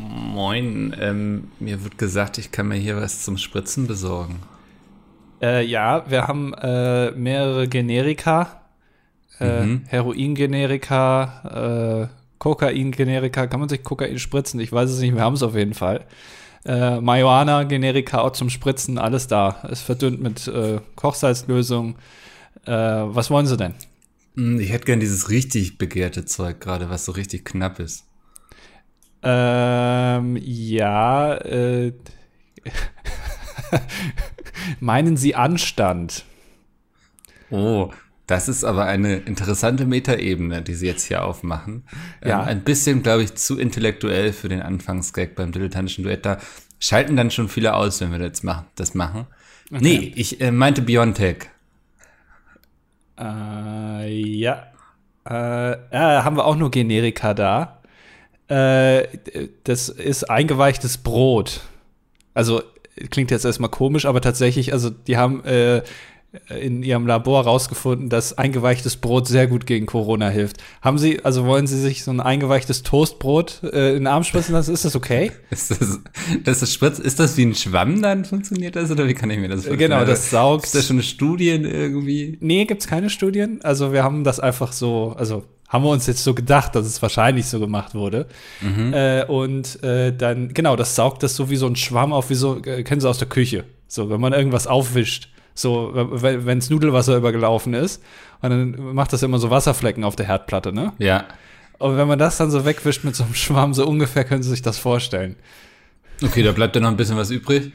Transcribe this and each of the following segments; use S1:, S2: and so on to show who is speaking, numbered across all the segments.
S1: Moin, ähm, mir wird gesagt, ich kann mir hier was zum Spritzen besorgen.
S2: Äh, ja, wir haben äh, mehrere Generika. Äh,
S1: Mhm.
S2: Heroin-Generika, äh, Kokain-Generika. Kann man sich Kokain spritzen? Ich weiß es nicht, wir haben es auf jeden Fall. Äh, Marihuana-Generika auch zum Spritzen, alles da. Es verdünnt mit äh, Kochsalzlösung. Was wollen Sie denn?
S1: Hm, Ich hätte gern dieses richtig begehrte Zeug gerade, was so richtig knapp ist.
S2: Ähm, ja, äh, meinen Sie Anstand?
S1: Oh, das ist aber eine interessante Metaebene, die Sie jetzt hier aufmachen.
S2: Ja.
S1: Ähm, ein bisschen, glaube ich, zu intellektuell für den Anfangsgag beim dilettantischen Duett. Da schalten dann schon viele aus, wenn wir das machen. Das machen. Nee, ich äh, meinte Biontech.
S2: Äh, ja. Äh, ja, haben wir auch nur Generika da. Äh, das ist eingeweichtes Brot. Also klingt jetzt erstmal komisch, aber tatsächlich, also die haben äh, in ihrem Labor rausgefunden, dass eingeweichtes Brot sehr gut gegen Corona hilft. Haben Sie, also wollen Sie sich so ein eingeweichtes Toastbrot äh, in den Arm spritzen lassen? Ist das okay?
S1: Ist das, das ist Spritz, ist das wie ein Schwamm dann funktioniert das oder wie kann ich mir das vorstellen?
S2: Genau, das saugt.
S1: Ist da schon Studien irgendwie?
S2: Nee, gibt's keine Studien. Also wir haben das einfach so, also haben wir uns jetzt so gedacht, dass es wahrscheinlich so gemacht wurde. Äh, und äh, dann, genau, das saugt das so wie so ein Schwamm auf, wie so, äh, kennen Sie aus der Küche. So, wenn man irgendwas aufwischt, so, wenn wenns Nudelwasser übergelaufen ist, und dann macht das immer so Wasserflecken auf der Herdplatte, ne?
S1: Ja.
S2: Und wenn man das dann so wegwischt mit so einem Schwamm, so ungefähr können Sie sich das vorstellen.
S1: Okay, da bleibt ja noch ein bisschen was übrig.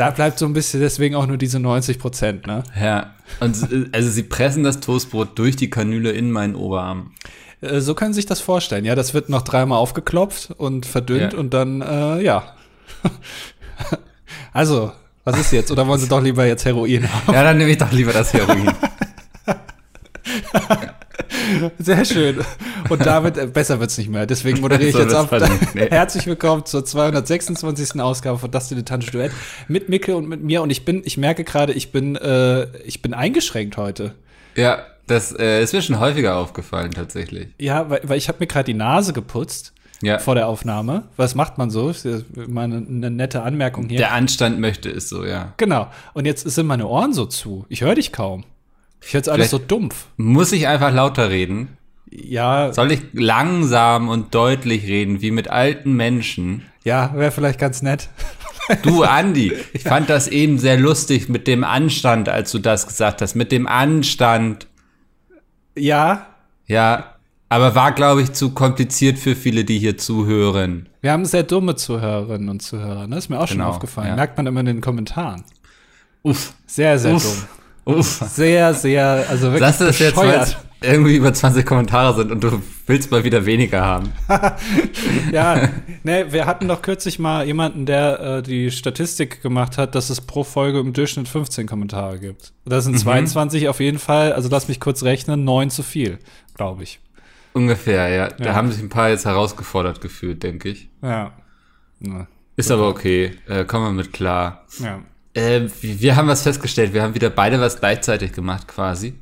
S2: Da bleibt so ein bisschen deswegen auch nur diese 90 Prozent, ne?
S1: Ja. Und also sie pressen das Toastbrot durch die Kanüle in meinen Oberarm.
S2: Äh, So können Sie sich das vorstellen. Ja, das wird noch dreimal aufgeklopft und verdünnt
S1: Ja.
S2: und dann, äh, ja. also, was ist jetzt? Oder wollen Sie doch lieber jetzt Heroin haben?
S1: Ja, dann nehme ich doch lieber das Heroin.
S2: Sehr schön. Und damit, äh, besser wird's nicht mehr. Deswegen moderiere ich
S1: So
S2: jetzt ab.
S1: nee.
S2: Herzlich willkommen zur 226. Ausgabe von Das Dilettantische Duett mit Micke und mit mir. Und ich bin, ich merke gerade, ich bin, äh, ich bin eingeschränkt heute.
S1: ja, das äh, ist mir schon häufiger aufgefallen tatsächlich.
S2: Ja, weil, weil ich habe mir gerade die Nase geputzt
S1: Ja.
S2: vor der Aufnahme. Was macht man so? Mal eine, eine nette Anmerkung hier.
S1: Der Anstand möchte es so, ja.
S2: Genau. Und jetzt sind meine Ohren so zu. Ich höre dich kaum. Ich höre alles so dumpf.
S1: Muss ich einfach lauter reden?
S2: Ja,
S1: Soll ich langsam und deutlich reden, wie mit alten Menschen?
S2: ja, wäre vielleicht ganz nett.
S1: Du, Andi, ich fand das eben sehr lustig mit dem Anstand, als du das gesagt hast. Mit dem Anstand.
S2: Ja,
S1: Ja, aber war, glaube ich, zu kompliziert für viele, die hier zuhören.
S2: wir haben sehr dumme Zuhörerinnen und Zuhörer. Ne? Ist mir auch schon
S1: Genau,
S2: aufgefallen.
S1: ja.
S2: Merkt man immer in den Kommentaren.
S1: Uff.
S2: Sehr, sehr
S1: Uff.
S2: dumm.
S1: Uff.
S2: Sehr, sehr, also wirklich
S1: Lass das jetzt, weil
S2: bescheuert.
S1: irgendwie über 20 Kommentare sind und du willst mal wieder weniger haben.
S2: Ja, ne, wir hatten doch kürzlich mal jemanden, der äh, die Statistik gemacht hat, dass es pro Folge im Durchschnitt 15 Kommentare gibt. Das
S1: Mhm.
S2: sind 22 auf jeden Fall, also lass mich kurz rechnen, 9 zu viel, glaube ich.
S1: Ungefähr, ja. Da
S2: Ja.
S1: haben sich ein paar jetzt herausgefordert gefühlt, denke ich.
S2: Ja. Ja.
S1: Ist aber okay. Äh, kommen wir mit klar.
S2: ja.
S1: Äh, wir haben was festgestellt. Wir haben wieder beide was gleichzeitig gemacht, quasi.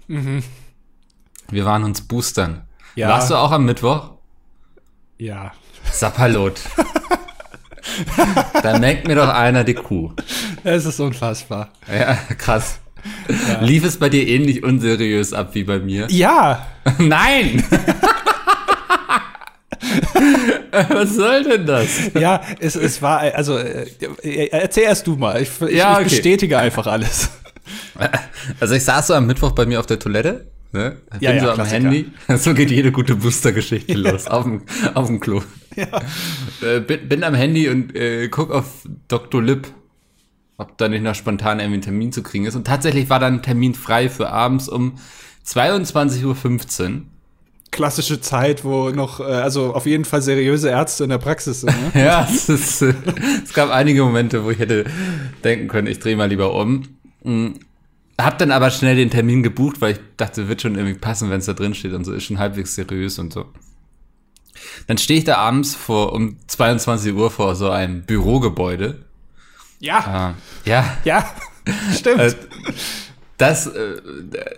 S1: Wir waren uns boostern.
S2: Ja.
S1: Warst du auch am Mittwoch?
S2: Ja.
S1: Sapperlot. da merkt mir doch einer die Kuh.
S2: Es ist unfassbar.
S1: Ja, krass. Lief es bei dir ähnlich unseriös ab wie bei mir?
S2: Ja,
S1: Nein! Was soll denn das?
S2: ja, es, es war, also, äh, erzähl erst du mal. Ich, ich,
S1: Ja,
S2: ich
S1: okay.
S2: bestätige einfach alles.
S1: Also ich saß so am Mittwoch bei mir auf der Toilette, ne? Bin
S2: Ja, ja,
S1: so am
S2: Klassiker.
S1: Handy. So geht jede gute Booster-Geschichte los, auf dem, auf dem Klo. Äh, bin, bin am Handy und äh, guck auf Dr. Lipp, ob da nicht noch spontan irgendwie ein Termin zu kriegen ist. Und tatsächlich war dann ein Termin frei für abends um 22.15 Uhr.
S2: Klassische Zeit, wo noch, äh, also auf jeden Fall seriöse Ärzte in der Praxis sind. Ne?
S1: Ja, es, ist, äh, es gab einige Momente, wo ich hätte denken können, ich drehe mal lieber um. Mm, Hab dann aber schnell den Termin gebucht, weil ich dachte, wird schon irgendwie passen, wenn es da drin steht und so, ist schon halbwegs seriös und so. Dann stehe ich da abends vor um 22 Uhr vor so einem Bürogebäude.
S2: Ja,
S1: Ah, ja,
S2: ja, stimmt.
S1: äh, das, äh,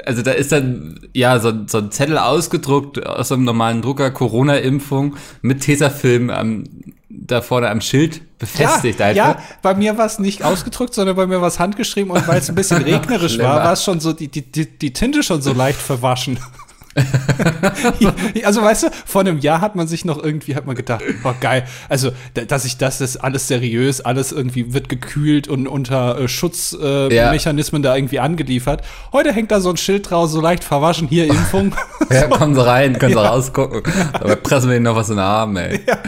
S1: also da ist dann ja so, so ein Zettel ausgedruckt aus einem normalen Drucker, Corona-Impfung mit Tesafilm am, da vorne am Schild befestigt
S2: ja,
S1: einfach.
S2: Ja, bei mir war es nicht ausgedruckt, sondern bei mir war es handgeschrieben und weil es ein bisschen regnerisch war, war es schon so, die, die, die Tinte schon so leicht verwaschen. also weißt du, vor einem Jahr hat man sich noch irgendwie, hat man gedacht, oh geil, also dass ich das ist alles seriös, alles irgendwie wird gekühlt und unter äh, Schutzmechanismen äh, ja. da irgendwie angeliefert. Heute hängt da so ein Schild draus, so leicht verwaschen, hier Impfung.
S1: ja, so. kommen Sie rein, können Sie ja. rausgucken. Aber pressen wir Ihnen noch was in den Arm, ey. Ja.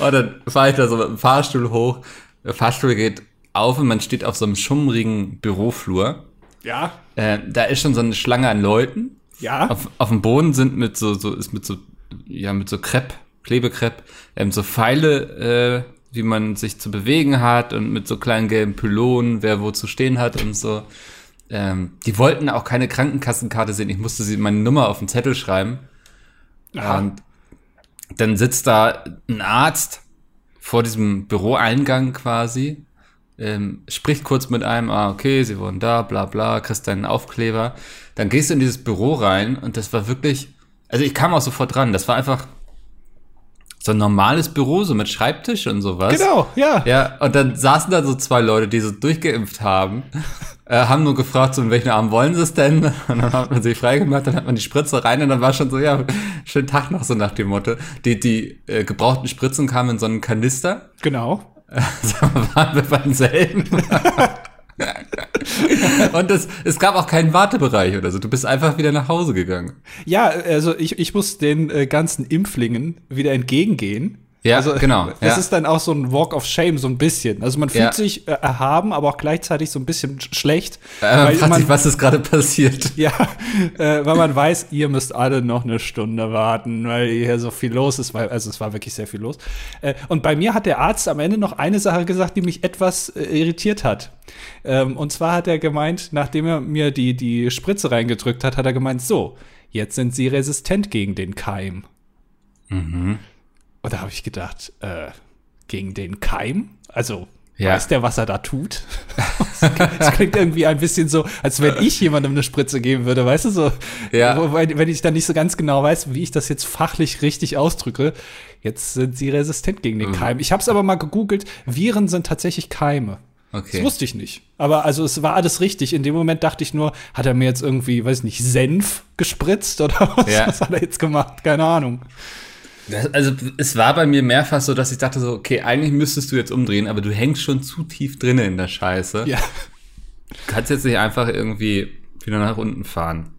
S1: und dann fahre ich da so mit dem Fahrstuhl hoch. Der Fahrstuhl geht auf und man steht auf so einem schummrigen Büroflur.
S2: Ja.
S1: Äh, da ist schon so eine Schlange an Leuten.
S2: Ja.
S1: Auf, auf dem Boden sind mit so, so, ist mit so, ja, mit so Crepe, Klebekrepp, ähm, so Pfeile, äh, wie man sich zu bewegen hat und mit so kleinen gelben Pylonen, wer wo zu stehen hat und so. Ähm, die wollten auch keine Krankenkassenkarte sehen. Ich musste sie meine Nummer auf den Zettel schreiben. Aha. Und dann sitzt da ein Arzt vor diesem Büroeingang quasi ähm, spricht kurz mit einem, ah, okay, sie wohnen da, bla bla, kriegst deinen Aufkleber. Dann gehst du in dieses Büro rein und das war wirklich, also ich kam auch sofort dran, das war einfach so ein normales Büro, so mit Schreibtisch und sowas.
S2: Genau, ja.
S1: Ja, und dann saßen da so zwei Leute, die so durchgeimpft haben, äh, haben nur gefragt, so in welchen Arm wollen sie es denn? Und dann hat man sie freigemacht, dann hat man die Spritze rein und dann war schon so, ja, schönen Tag noch, so nach dem Motto. Die, die äh, gebrauchten Spritzen kamen in so einen Kanister.
S2: Genau.
S1: Waren wir beim selben? und es, es gab auch keinen Wartebereich oder so. Du bist einfach wieder nach Hause gegangen.
S2: Ja, also ich, ich muss den äh, ganzen Impflingen wieder entgegengehen.
S1: Ja,
S2: also,
S1: genau.
S2: Es
S1: ja.
S2: ist dann auch so ein Walk of Shame, so ein bisschen. Also man fühlt ja. sich äh, erhaben, aber auch gleichzeitig so ein bisschen schlecht.
S1: Äh, man fragt man, sich, was ist gerade passiert.
S2: Ja, äh, weil man weiß, ihr müsst alle noch eine Stunde warten, weil hier so viel los ist. Weil, also es war wirklich sehr viel los. Äh, und bei mir hat der Arzt am Ende noch eine Sache gesagt, die mich etwas äh, irritiert hat. Ähm, und zwar hat er gemeint, nachdem er mir die, die Spritze reingedrückt hat, hat er gemeint, so, jetzt sind sie resistent gegen den Keim.
S1: Mhm.
S2: Und da habe ich gedacht, äh, gegen den Keim? Also,
S1: ja.
S2: weiß der, was er da tut? das klingt irgendwie ein bisschen so, als wenn ich jemandem eine Spritze geben würde, weißt du so?
S1: Ja.
S2: Wenn ich dann nicht so ganz genau weiß, wie ich das jetzt fachlich richtig ausdrücke, jetzt sind sie resistent gegen den mhm. Keim. Ich habe es aber mal gegoogelt, Viren sind tatsächlich Keime.
S1: Okay.
S2: Das wusste ich nicht. Aber also es war alles richtig. In dem Moment dachte ich nur, hat er mir jetzt irgendwie, weiß nicht, Senf gespritzt oder was,
S1: ja.
S2: was hat er jetzt gemacht? Keine Ahnung.
S1: Das, also es war bei mir mehrfach so, dass ich dachte so, okay, eigentlich müsstest du jetzt umdrehen, aber du hängst schon zu tief drinne in der Scheiße.
S2: Ja.
S1: Du kannst jetzt nicht einfach irgendwie wieder nach unten fahren.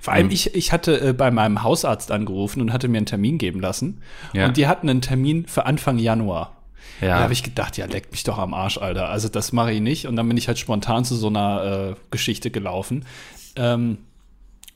S2: Vor allem, mhm. ich, ich hatte äh, bei meinem Hausarzt angerufen und hatte mir einen Termin geben lassen.
S1: Ja.
S2: Und die hatten einen Termin für Anfang Januar.
S1: Ja.
S2: Da habe ich gedacht, ja, leck mich doch am Arsch, Alter. Also das mache ich nicht. Und dann bin ich halt spontan zu so einer äh, Geschichte gelaufen. Ähm,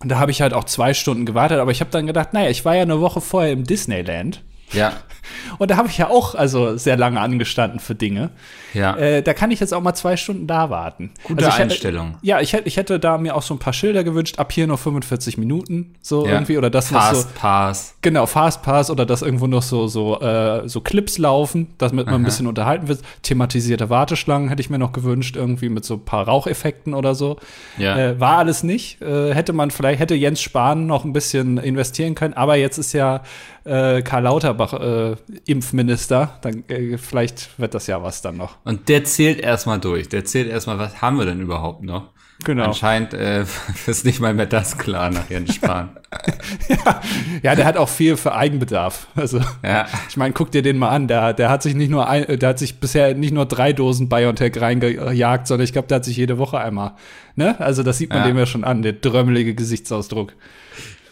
S2: und da habe ich halt auch zwei Stunden gewartet, aber ich habe dann gedacht, naja, ich war ja eine Woche vorher im Disneyland.
S1: Ja.
S2: Und da habe ich ja auch also sehr lange angestanden für Dinge.
S1: Ja.
S2: Äh, da kann ich jetzt auch mal zwei Stunden da warten.
S1: Gute
S2: also
S1: Einstellung.
S2: Hätte, ja, ich hätte, ich hätte da mir auch so ein paar Schilder gewünscht, ab hier noch 45 Minuten, so
S1: ja.
S2: irgendwie. Oder das
S1: Fast
S2: so.
S1: Pass.
S2: Genau, Fast Pass oder dass irgendwo noch so, so, äh, so Clips laufen, damit man Aha. ein bisschen unterhalten wird. Thematisierte Warteschlangen hätte ich mir noch gewünscht, irgendwie mit so ein paar Raucheffekten oder so.
S1: Ja.
S2: Äh, war alles nicht. Äh, hätte man vielleicht, hätte Jens Spahn noch ein bisschen investieren können, aber jetzt ist ja äh, Karl Lauterbach äh, Impfminister, dann äh, vielleicht wird das ja was dann noch.
S1: Und der zählt erstmal durch. Der zählt erstmal, was haben wir denn überhaupt noch?
S2: Genau.
S1: Anscheinend äh, ist nicht mal mehr das klar nach Jens Spahn.
S2: ja. ja, der hat auch viel für Eigenbedarf. Also,
S1: ja.
S2: ich meine, guck dir den mal an. Der, der hat sich nicht nur ein, der hat sich bisher nicht nur drei Dosen BioNTech reingejagt, sondern ich glaube, der hat sich jede Woche einmal. Ne? Also, das sieht man
S1: ja.
S2: dem ja schon an, der drömmelige Gesichtsausdruck.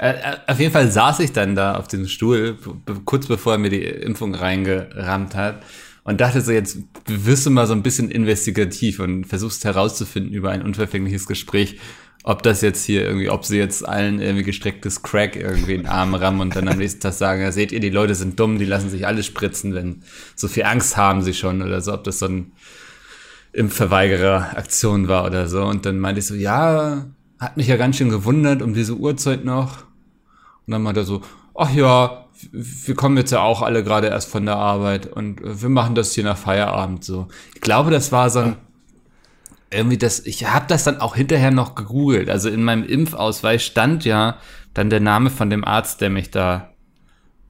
S1: Äh, auf jeden Fall saß ich dann da auf dem Stuhl, kurz bevor er mir die Impfung reingerammt hat und dachte so, jetzt wirst du mal so ein bisschen investigativ und versuchst herauszufinden über ein unverfängliches Gespräch, ob das jetzt hier irgendwie, ob sie jetzt allen irgendwie gestrecktes Crack irgendwie in den Arm rammen und dann am nächsten Tag sagen, ja, seht ihr, die Leute sind dumm, die lassen sich alle spritzen, wenn so viel Angst haben sie schon oder so, ob das so ein Impfverweigerer-Aktion war oder so. Und dann meinte ich so, ja, hat mich ja ganz schön gewundert um diese Uhrzeit noch. Und dann meinte er so, ach ja, wir kommen jetzt ja auch alle gerade erst von der Arbeit und wir machen das hier nach Feierabend so. Ich glaube, das war so ein, irgendwie das, ich habe das dann auch hinterher noch gegoogelt. Also in meinem Impfausweis stand ja dann der Name von dem Arzt, der mich da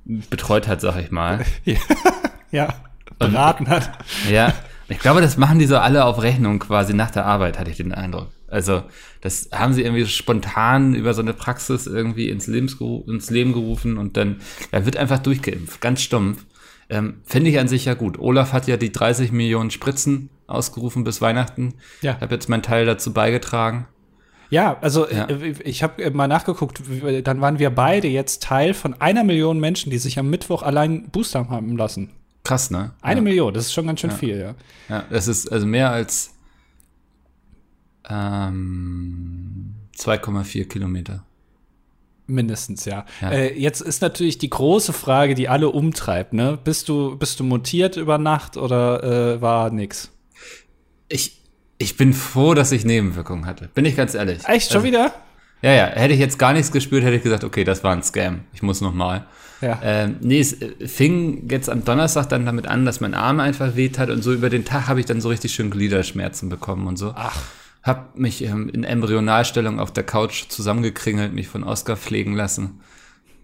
S1: betreut hat, sag ich mal.
S2: ja, beraten hat.
S1: Ja, ich glaube, das machen die so alle auf Rechnung quasi nach der Arbeit, hatte ich den Eindruck. Also, das haben sie irgendwie spontan über so eine Praxis irgendwie ins, Lebensgeru ins Leben gerufen und dann ja, wird einfach durchgeimpft, ganz stumpf. Ähm, Finde ich an sich ja gut. Olaf hat ja die 30 Millionen Spritzen ausgerufen bis Weihnachten.
S2: Ja.
S1: Ich habe jetzt meinen Teil dazu beigetragen.
S2: Ja, also
S1: Ja.
S2: äh, ich habe mal nachgeguckt, dann waren wir beide jetzt Teil von einer Million Menschen, die sich am Mittwoch allein Booster haben lassen.
S1: Krass, ne?
S2: Eine
S1: ja.
S2: Million, das ist schon ganz schön viel, ja.
S1: Ja, das ist also mehr als ähm, 2,4 Kilometer.
S2: Mindestens, ja.
S1: Ja.
S2: Äh, jetzt ist natürlich die große Frage, die alle umtreibt, ne? Bist du, bist du mutiert über Nacht oder äh, war nix?
S1: Ich, ich bin froh, dass ich Nebenwirkungen hatte. Bin ich ganz ehrlich.
S2: Echt, schon
S1: Also,
S2: wieder?
S1: Ja, ja. Hätte ich jetzt gar nichts gespürt, hätte ich gesagt, okay, das war ein Scam. Ich muss noch mal.
S2: Ja.
S1: Ähm, nee, es äh, fing jetzt am Donnerstag dann damit an, dass mein Arm einfach weht hat und so über den Tag habe ich dann so richtig schön Gliederschmerzen bekommen und so.
S2: Ach.
S1: Hab mich ähm, in Embryonalstellung auf der Couch zusammengekringelt, mich von Oscar pflegen lassen.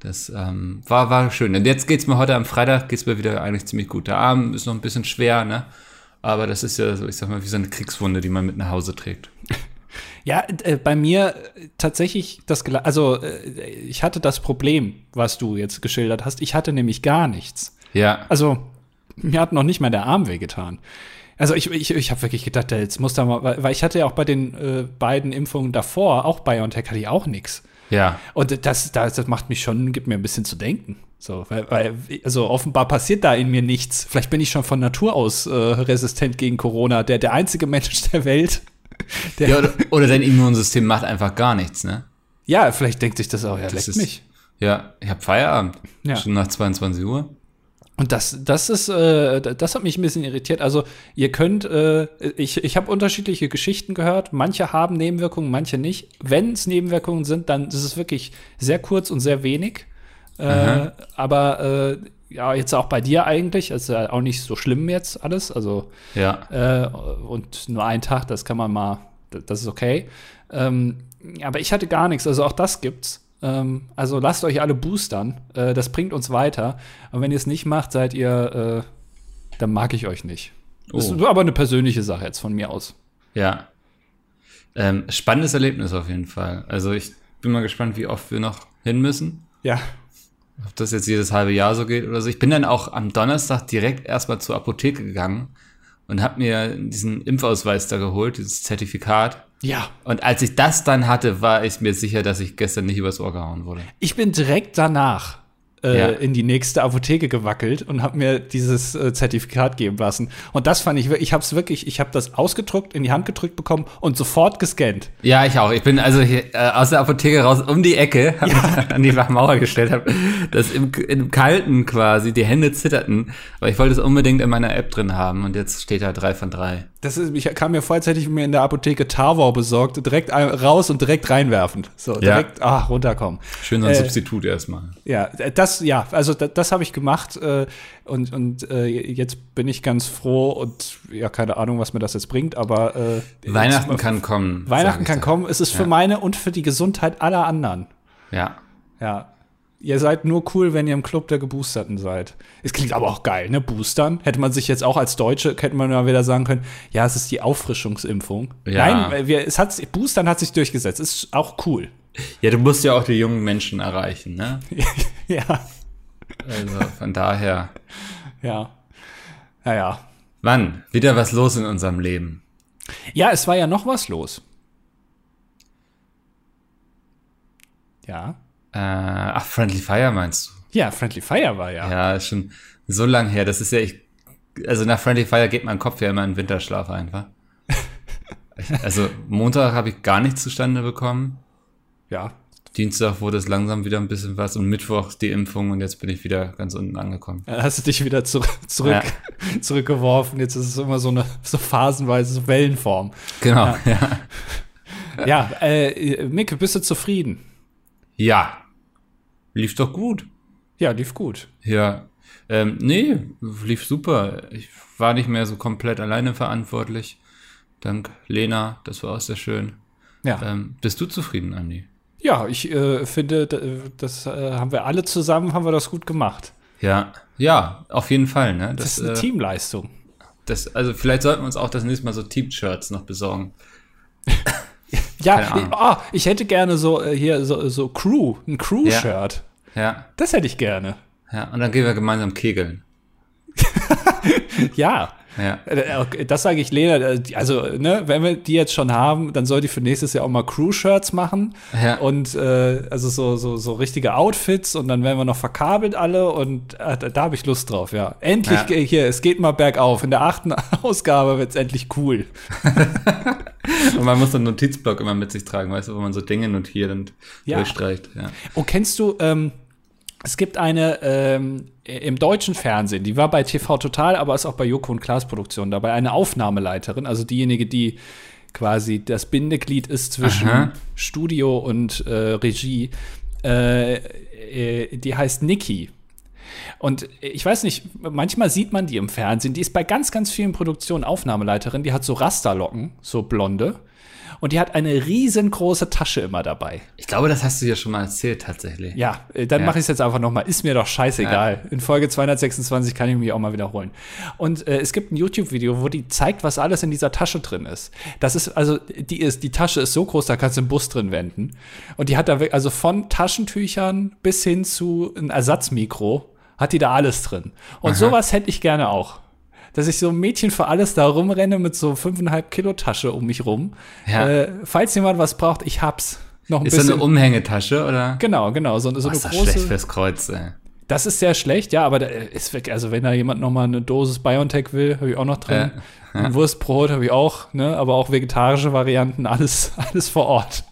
S1: Das ähm, war, war schön. Und jetzt geht's mir heute am Freitag, geht's mir wieder eigentlich ziemlich gut. Der Arm ist noch ein bisschen schwer, ne? Aber das ist ja so, ich sag mal, wie so eine Kriegswunde, die man mit nach Hause trägt.
S2: Ja, äh, bei mir äh, tatsächlich das, also äh, ich hatte das Problem, was du jetzt geschildert hast. Ich hatte nämlich gar nichts.
S1: Ja,
S2: Also, mir hat noch nicht mal der Arm wehgetan. Also ich, ich, ich habe wirklich gedacht, jetzt muss da mal, weil ich hatte ja auch bei den äh, beiden Impfungen davor, auch BioNTech hatte ich auch nix.
S1: ja.
S2: Und das, das, das macht mich schon, gibt mir ein bisschen zu denken. So, weil, weil, also offenbar passiert da in mir nichts. Vielleicht bin ich schon von Natur aus äh, resistent gegen Corona. Der, der einzige Mensch der Welt. Der,
S1: ja
S2: ja,
S1: oder, oder dein Immunsystem macht einfach gar nichts, ne?
S2: vielleicht denkt sich das auch, ja,
S1: Das
S2: leckt
S1: ist-
S2: mich.
S1: Ja, ich habe Feierabend.
S2: Ja.
S1: Schon nach 22 Uhr.
S2: Und das, das ist, äh, das hat mich ein bisschen irritiert. Also ihr könnt, äh, ich, ich habe unterschiedliche Geschichten gehört. Manche haben Nebenwirkungen, manche nicht. Wenn es Nebenwirkungen sind, dann ist es wirklich sehr kurz und sehr wenig. Äh, aber äh, ja, jetzt auch bei dir eigentlich, ist ja auch nicht so schlimm jetzt alles. Also
S1: Ja.
S2: äh, und nur ein Tag, das kann man mal, das ist okay. Ähm, aber ich hatte gar nichts, also auch das gibt's. Ähm, also lasst euch alle boostern, äh, das bringt uns weiter. Und wenn ihr es nicht macht, seid ihr, äh, dann mag ich euch nicht. Das
S1: Oh.
S2: ist aber eine persönliche Sache jetzt von mir aus.
S1: Ja. Ähm, spannendes Erlebnis auf jeden Fall. Also ich bin mal gespannt, wie oft wir noch hin müssen.
S2: Ja.
S1: Ob das jetzt jedes halbe Jahr so geht oder so. Ich bin dann auch am Donnerstag direkt erstmal zur Apotheke gegangen und habe mir diesen Impfausweis da geholt, dieses Zertifikat.
S2: Ja.
S1: Und als ich das dann hatte, war ich mir sicher, dass ich gestern nicht übers Ohr gehauen wurde.
S2: Ich bin direkt danach äh,
S1: Ja.
S2: in die nächste Apotheke gewackelt und habe mir dieses äh, Zertifikat geben lassen. Und das fand ich, wirklich- ich habe es wirklich, ich habe das ausgedruckt, in die Hand gedrückt bekommen und sofort gescannt.
S1: Ja, ich auch. Ich bin also hier, äh, aus der Apotheke raus um die Ecke, hab mich an die Mauer gestellt, habe das im, im Kalten quasi, die Hände zitterten, aber ich wollte es unbedingt in meiner App drin haben und jetzt steht da drei von drei.
S2: Das ist, ich kam mir vor, als hätte ich mir in der Apotheke Tavor besorgt, direkt raus und direkt reinwerfend. So,
S1: Ja.
S2: direkt, ah, runterkommen.
S1: Schön so ein
S2: Äh,
S1: Substitut erstmal.
S2: Ja, das, ja, also das, das habe ich gemacht äh, und, und äh, jetzt bin ich ganz froh und ja, keine Ahnung, was mir das jetzt bringt, aber äh,
S1: Weihnachten
S2: jetzt-
S1: kann kommen.
S2: Weihnachten kann kommen. Es ist für
S1: Ja.
S2: meine und für die Gesundheit aller anderen.
S1: Ja.
S2: Ja. Ihr seid nur cool, wenn ihr im Club der Geboosterten seid. Es klingt aber auch geil, ne? Boostern. Hätte man sich jetzt auch als Deutsche, hätte man mal wieder sagen können, ja, es ist die Auffrischungsimpfung.
S1: Ja.
S2: Nein, wir, es hat, Boostern hat sich durchgesetzt. Ist auch cool.
S1: Ja, du musst ja auch die jungen Menschen erreichen, ne?
S2: ja,
S1: Also von daher.
S2: ja. Naja.
S1: Mann, wieder was los in unserem Leben.
S2: Ja, es war ja noch was los. Ja.
S1: Äh, ach, Friendly Fire meinst du?
S2: Ja, Friendly Fire war ja.
S1: Ja, ist schon so lang her. Das ist ja, ich, also nach Friendly Fire geht mein Kopf ja immer in Winterschlaf einfach. also Montag habe ich gar nichts zustande bekommen.
S2: Ja.
S1: Dienstag wurde es langsam wieder ein bisschen was und Mittwoch die Impfung und jetzt bin ich wieder ganz unten angekommen.
S2: Dann hast du dich wieder zurück, zurück, zurückgeworfen. Jetzt ist es immer so eine so phasenweise so Wellenform.
S1: Genau, ja.
S2: Ja, äh, Mick, bist du zufrieden?
S1: Ja. Lief doch gut.
S2: Ja, lief gut.
S1: Ja. Ähm, nee, lief super. Ich war nicht mehr so komplett alleine verantwortlich. Dank Lena, das war auch sehr schön.
S2: Ja.
S1: Ähm, bist du zufrieden, Andi?
S2: Ja, ich äh, finde, das äh, haben wir alle zusammen, haben wir das gut gemacht.
S1: Ja, ja, auf jeden Fall. Ne?
S2: Das, das ist eine äh, Teamleistung.
S1: Das, also vielleicht sollten wir uns auch das nächste Mal so Team-Shirts noch besorgen.
S2: ja, oh, ich hätte gerne so äh, hier so, so Crew, ein Crew-Shirt.
S1: Ja. ja.
S2: Das hätte ich gerne.
S1: Ja, und dann gehen wir gemeinsam kegeln.
S2: ja.
S1: Ja.
S2: Äh, das sage ich Lena. Äh, also, ne, wenn wir die jetzt schon haben, dann soll die für nächstes Jahr auch mal Crew-Shirts machen.
S1: Ja.
S2: Und äh, also so, so, so richtige Outfits und dann werden wir noch verkabelt alle und äh, da, habe ich Lust drauf, ja. Endlich ja. hier, es geht mal bergauf. In der achten Ausgabe wird es endlich cool.
S1: und man muss einen Notizblock immer mit sich tragen, weißt du, wo man so Dinge notiert und ja. durchstreicht. Ja.
S2: Oh, kennst du, ähm, es gibt eine ähm, im deutschen Fernsehen, die war bei TV Total, aber ist auch bei Joko und Klaas Produktion dabei, eine Aufnahmeleiterin, also diejenige, die quasi das Bindeglied ist zwischen Aha. Studio und äh, Regie. Äh, äh, die heißt Nikki. Und ich weiß nicht, manchmal sieht man die im Fernsehen. Die ist bei ganz, ganz vielen Produktionen Aufnahmeleiterin. Die hat so Rasterlocken, so blonde und die hat eine riesengroße Tasche immer dabei.
S1: Ich glaube, das hast du ja schon mal erzählt tatsächlich.
S2: Ja, äh, dann ja. mache ich es jetzt einfach nochmal. Ist mir doch scheißegal. Ja. In Folge 226 kann ich mich auch mal wiederholen. Und äh, es gibt ein YouTube-Video, wo die zeigt, was alles in dieser Tasche drin ist. Das ist, also, die ist, die Tasche ist so groß, da kannst du einen Bus drin wenden. Und die hat da, also von Taschentüchern bis hin zu ein Ersatzmikro, hat die da alles drin. Und Aha. sowas hätte ich gerne auch dass ich so ein Mädchen für alles da rumrenne mit so 5,5 Kilo Tasche um mich rum. Ja. Äh, falls jemand was braucht, ich hab's.
S1: Noch ein ist bisschen. das eine Umhängetasche, oder?
S2: Genau, genau. So, so
S1: oh, eine ist große. schlecht fürs Kreuz, ey.
S2: Das ist sehr schlecht, ja, aber da ist weg. Also, wenn da jemand noch mal eine Dosis Biontech will, habe ich auch noch drin. Ja. Ein Wurstbrot habe ich auch, ne? Aber auch vegetarische Varianten, alles, alles vor Ort.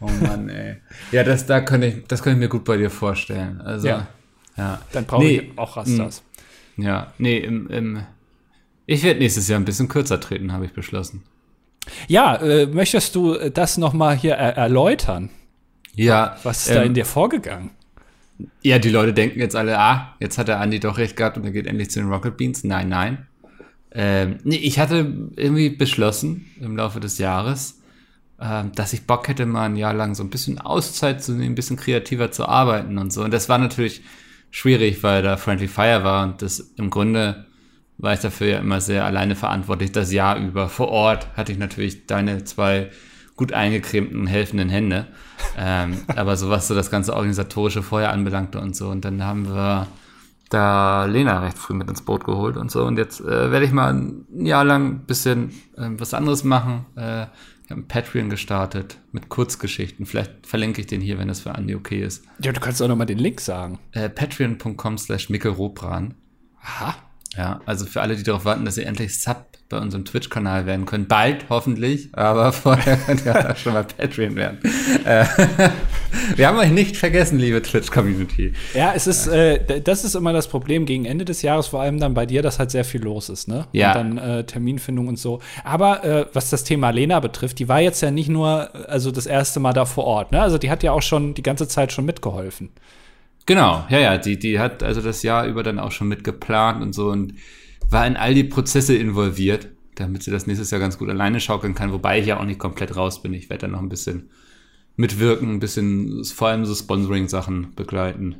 S1: Oh Mann, ey. Ja, das, da könnte ich, das könnte ich mir gut bei dir vorstellen. Also, ja.
S2: ja. Dann brauche nee, ich auch Rastas.
S1: Ja, nee, im, im ich werde nächstes Jahr ein bisschen kürzer treten, habe ich beschlossen.
S2: Ja, äh, möchtest du das noch mal hier er erläutern?
S1: Ja.
S2: Was ist ähm, da in dir vorgegangen?
S1: Ja, die Leute denken jetzt alle, ah, jetzt hat der Andi doch recht gehabt und er geht endlich zu den Rocket Beans. Nein, nein. Ähm, nee, ich hatte irgendwie beschlossen im Laufe des Jahres, ähm, dass ich Bock hätte, mal ein Jahr lang so ein bisschen Auszeit zu nehmen, ein bisschen kreativer zu arbeiten und so. Und das war natürlich schwierig, weil da Friendly Fire war und das im Grunde war ich dafür ja immer sehr alleine verantwortlich, das Jahr über. Vor Ort hatte ich natürlich deine zwei gut eingecremten, helfenden Hände. ähm, aber so was so das ganze organisatorische vorher anbelangte und so. Und dann haben wir da Lena recht früh mit ins Boot geholt und so. Und jetzt äh, werde ich mal ein Jahr lang ein bisschen äh, was anderes machen. Äh, Patreon gestartet mit Kurzgeschichten. Vielleicht verlinke ich den hier, wenn das für Andi okay ist.
S2: Ja, du kannst auch noch mal den Link sagen.
S1: Äh, Patreon.com slash.
S2: Aha.
S1: Ja, also für alle, die darauf warten, dass ihr endlich Sub bei unserem Twitch-Kanal werden könnt. Bald, hoffentlich, aber vorher könnt ihr auch schon mal Patreon werden. Äh, wir haben euch nicht vergessen, liebe Twitch-Community.
S2: Ja, es ist, äh, das ist immer das Problem gegen Ende des Jahres, vor allem dann bei dir, dass halt sehr viel los ist, ne?
S1: Ja.
S2: Und dann äh, Terminfindung und so. Aber äh, was das Thema Lena betrifft, die war jetzt ja nicht nur, also das erste Mal da vor Ort, ne? Also die hat ja auch schon die ganze Zeit schon mitgeholfen.
S1: Genau, ja, ja, die, die hat also das Jahr über dann auch schon mitgeplant und so und war in all die Prozesse involviert, damit sie das nächstes Jahr ganz gut alleine schaukeln kann, wobei ich ja auch nicht komplett raus bin. Ich werde dann noch ein bisschen mitwirken, ein bisschen vor allem so Sponsoring-Sachen begleiten.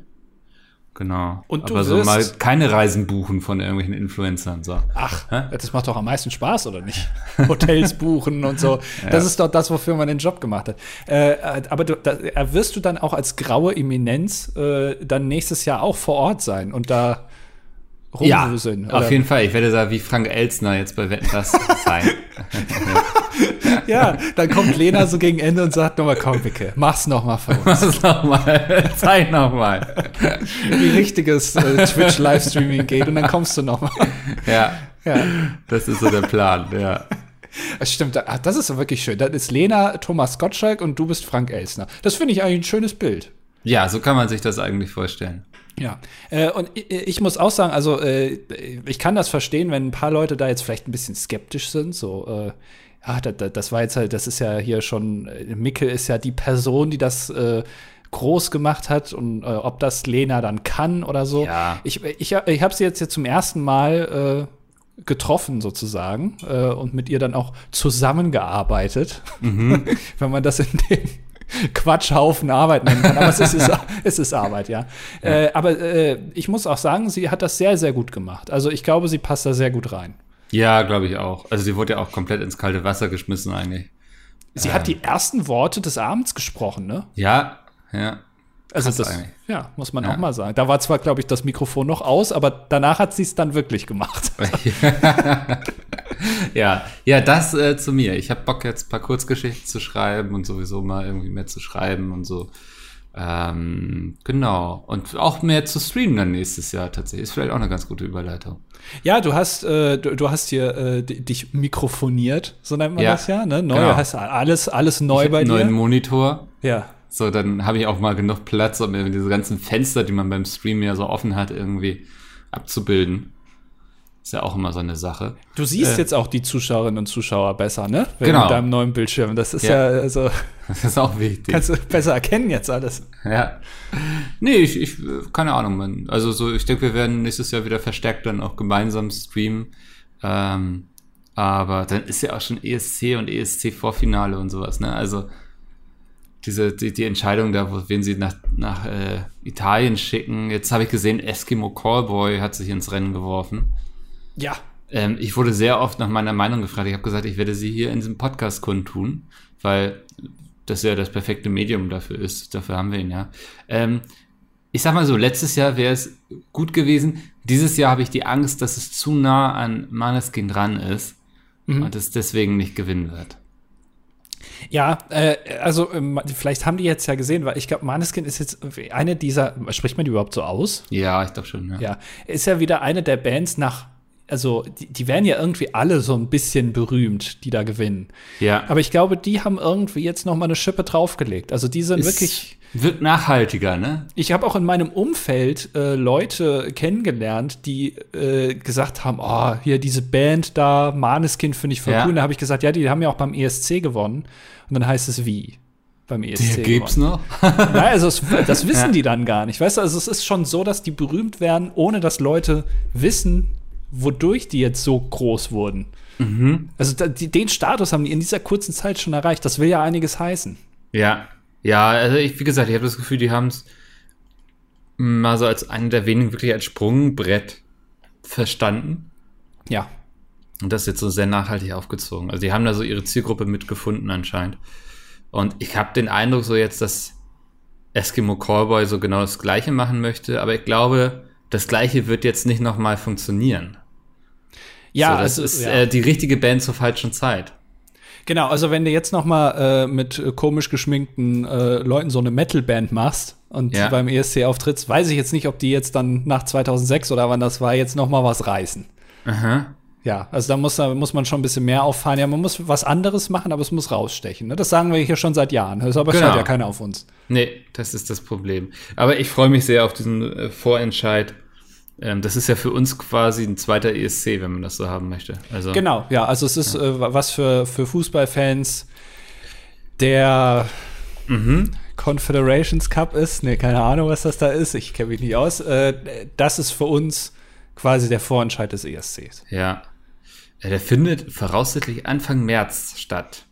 S1: Genau.
S2: Und du
S1: Aber so mal keine Reisen buchen von irgendwelchen Influencern. So.
S2: Ach, Hä? das macht doch am meisten Spaß, oder nicht? Hotels buchen und so. ja. Das ist doch das, wofür man den Job gemacht hat. Äh, aber du, da, äh, wirst du dann auch als graue Eminenz äh, dann nächstes Jahr auch vor Ort sein und da
S1: rumwuseln? Ja, auf jeden Fall. Ich werde da wie Frank Elsner jetzt bei Wetten das sein.
S2: ja, dann kommt Lena so gegen Ende und sagt nochmal, komm, Wicke, mach's nochmal für uns. Mach's
S1: nochmal, zeig nochmal.
S2: Wie richtiges äh, Twitch-Livestreaming geht und dann kommst du nochmal.
S1: Ja, ja, das ist so der Plan, ja.
S2: Das stimmt, das ist wirklich schön. Das ist Lena Thomas Gottschalk und du bist Frank Elsner. Das finde ich eigentlich ein schönes Bild.
S1: Ja, so kann man sich das eigentlich vorstellen.
S2: Ja, äh, und ich, muss auch sagen, also äh, ich kann das verstehen, wenn ein paar Leute da jetzt vielleicht ein bisschen skeptisch sind, so, äh, ja, das, das, war jetzt halt, das ist ja hier schon, äh, Mickel ist ja die Person, die das äh, groß gemacht hat und äh, ob das Lena dann kann oder so.
S1: Ja.
S2: Ich, ich, ich habe sie jetzt, jetzt zum ersten Mal getroffen sozusagen äh, und mit ihr dann auch zusammengearbeitet, mhm. wenn man das in dem Quatschhaufen Arbeit nennen kann. Aber es ist, es ist Arbeit, ja. ja. Äh, aber äh, ich muss auch sagen, sie hat das sehr, sehr gut gemacht. Also ich glaube, sie passt da sehr gut rein.
S1: Ja, glaube ich auch. Also sie wurde ja auch komplett ins kalte Wasser geschmissen eigentlich.
S2: Sie ähm. hat die ersten Worte des Abends gesprochen, ne?
S1: Ja, ja.
S2: Also das, eigentlich. ja, muss man ja. auch mal sagen. Da war zwar, glaube ich, das Mikrofon noch aus, aber danach hat sie es dann wirklich gemacht.
S1: ja, ja, das äh, zu mir. Ich habe Bock jetzt ein paar Kurzgeschichten zu schreiben und sowieso mal irgendwie mehr zu schreiben und so. Ähm, genau. Und auch mehr zu streamen dann nächstes Jahr tatsächlich. Ist vielleicht auch eine ganz gute Überleitung.
S2: Ja, du hast, äh, du, du, hast hier äh, dich mikrofoniert, so nennt man ja, das ja. Ne? Neu, genau. hast alles, alles neu bei dir.
S1: Neuen Monitor.
S2: Ja.
S1: So, dann habe ich auch mal genug Platz, um diese ganzen Fenster, die man beim Stream ja so offen hat, irgendwie abzubilden. Ist ja auch immer so eine Sache.
S2: Du siehst äh, jetzt auch die Zuschauerinnen und Zuschauer besser, ne?
S1: genau.
S2: Mit deinem neuen Bildschirm. Das ist ja, ja also.
S1: Das ist auch wichtig.
S2: Kannst du besser erkennen jetzt alles.
S1: Ja. Nee, ich, ich keine Ahnung, man. Also so, ich denke, wir werden nächstes Jahr wieder verstärkt dann auch gemeinsam streamen. Ähm, aber dann ist ja auch schon ESC und ESC-Vorfinale und sowas, ne? Also diese, die, die Entscheidung da, wen sie nach, nach äh, Italien schicken. Jetzt habe ich gesehen, Eskimo Callboy hat sich ins Rennen geworfen.
S2: Ja.
S1: Ähm, ich wurde sehr oft nach meiner Meinung gefragt. Ich habe gesagt, ich werde sie hier in diesem Podcast kundtun, weil das ja das perfekte Medium dafür ist. Dafür haben wir ihn ja. Ähm, ich sag mal so, letztes Jahr wäre es gut gewesen. Dieses Jahr habe ich die Angst, dass es zu nah an Maneskin dran ist mhm. und es deswegen nicht gewinnen wird.
S2: Ja, äh, also ähm, vielleicht haben die jetzt ja gesehen, weil ich glaube, Maneskin ist jetzt eine dieser, spricht man die überhaupt so aus?
S1: Ja, ich glaube schon, ja.
S2: Ja, ist ja wieder eine der Bands nach, also die, die werden ja irgendwie alle so ein bisschen berühmt, die da gewinnen.
S1: Ja.
S2: Aber ich glaube, die haben irgendwie jetzt noch mal eine Schippe draufgelegt. Also die sind ist wirklich
S1: wird nachhaltiger, ne?
S2: Ich habe auch in meinem Umfeld äh, Leute kennengelernt, die äh, gesagt haben, oh, hier diese Band da, Maneskin finde ich voll ja. cool. Und da habe ich gesagt, ja, die haben ja auch beim ESC gewonnen. Und dann heißt es wie? Beim ESC.
S1: Der gibt's noch?
S2: Nein, also es, das wissen ja. die dann gar nicht. Weißt du, also es ist schon so, dass die berühmt werden, ohne dass Leute wissen, wodurch die jetzt so groß wurden. Mhm. Also da, die, den Status haben die in dieser kurzen Zeit schon erreicht. Das will ja einiges heißen.
S1: Ja, ja, also ich, wie gesagt, ich habe das Gefühl, die haben es mal so als einen der wenigen wirklich als Sprungbrett verstanden.
S2: Ja.
S1: Und das jetzt so sehr nachhaltig aufgezogen. Also die haben da so ihre Zielgruppe mitgefunden anscheinend. Und ich habe den Eindruck so jetzt, dass Eskimo Callboy so genau das Gleiche machen möchte, aber ich glaube, das Gleiche wird jetzt nicht nochmal funktionieren. Ja, so, das also, ist ja. Äh, die richtige Band zur falschen Zeit.
S2: Genau, also wenn du jetzt noch mal äh, mit äh, komisch geschminkten äh, Leuten so eine Metalband machst und ja. beim ESC auftrittst, weiß ich jetzt nicht, ob die jetzt dann nach 2006 oder wann das war, jetzt noch mal was reißen.
S1: Aha.
S2: Ja, also da muss, da muss man schon ein bisschen mehr auffahren. Ja, man muss was anderes machen, aber es muss rausstechen. Ne? Das sagen wir hier schon seit Jahren. Das aber genau. schaut ja keiner auf uns.
S1: Nee, das ist das Problem. Aber ich freue mich sehr auf diesen äh, Vorentscheid das ist ja für uns quasi ein zweiter ESC, wenn man das so haben möchte. Also,
S2: genau, ja, also es ist ja. äh, was für, für Fußballfans der mhm. Confederations Cup ist. Nee, keine Ahnung, was das da ist. Ich kenne mich nicht aus. Äh, das ist für uns quasi der Vorentscheid des ESCs.
S1: Ja. der findet voraussichtlich Anfang März statt.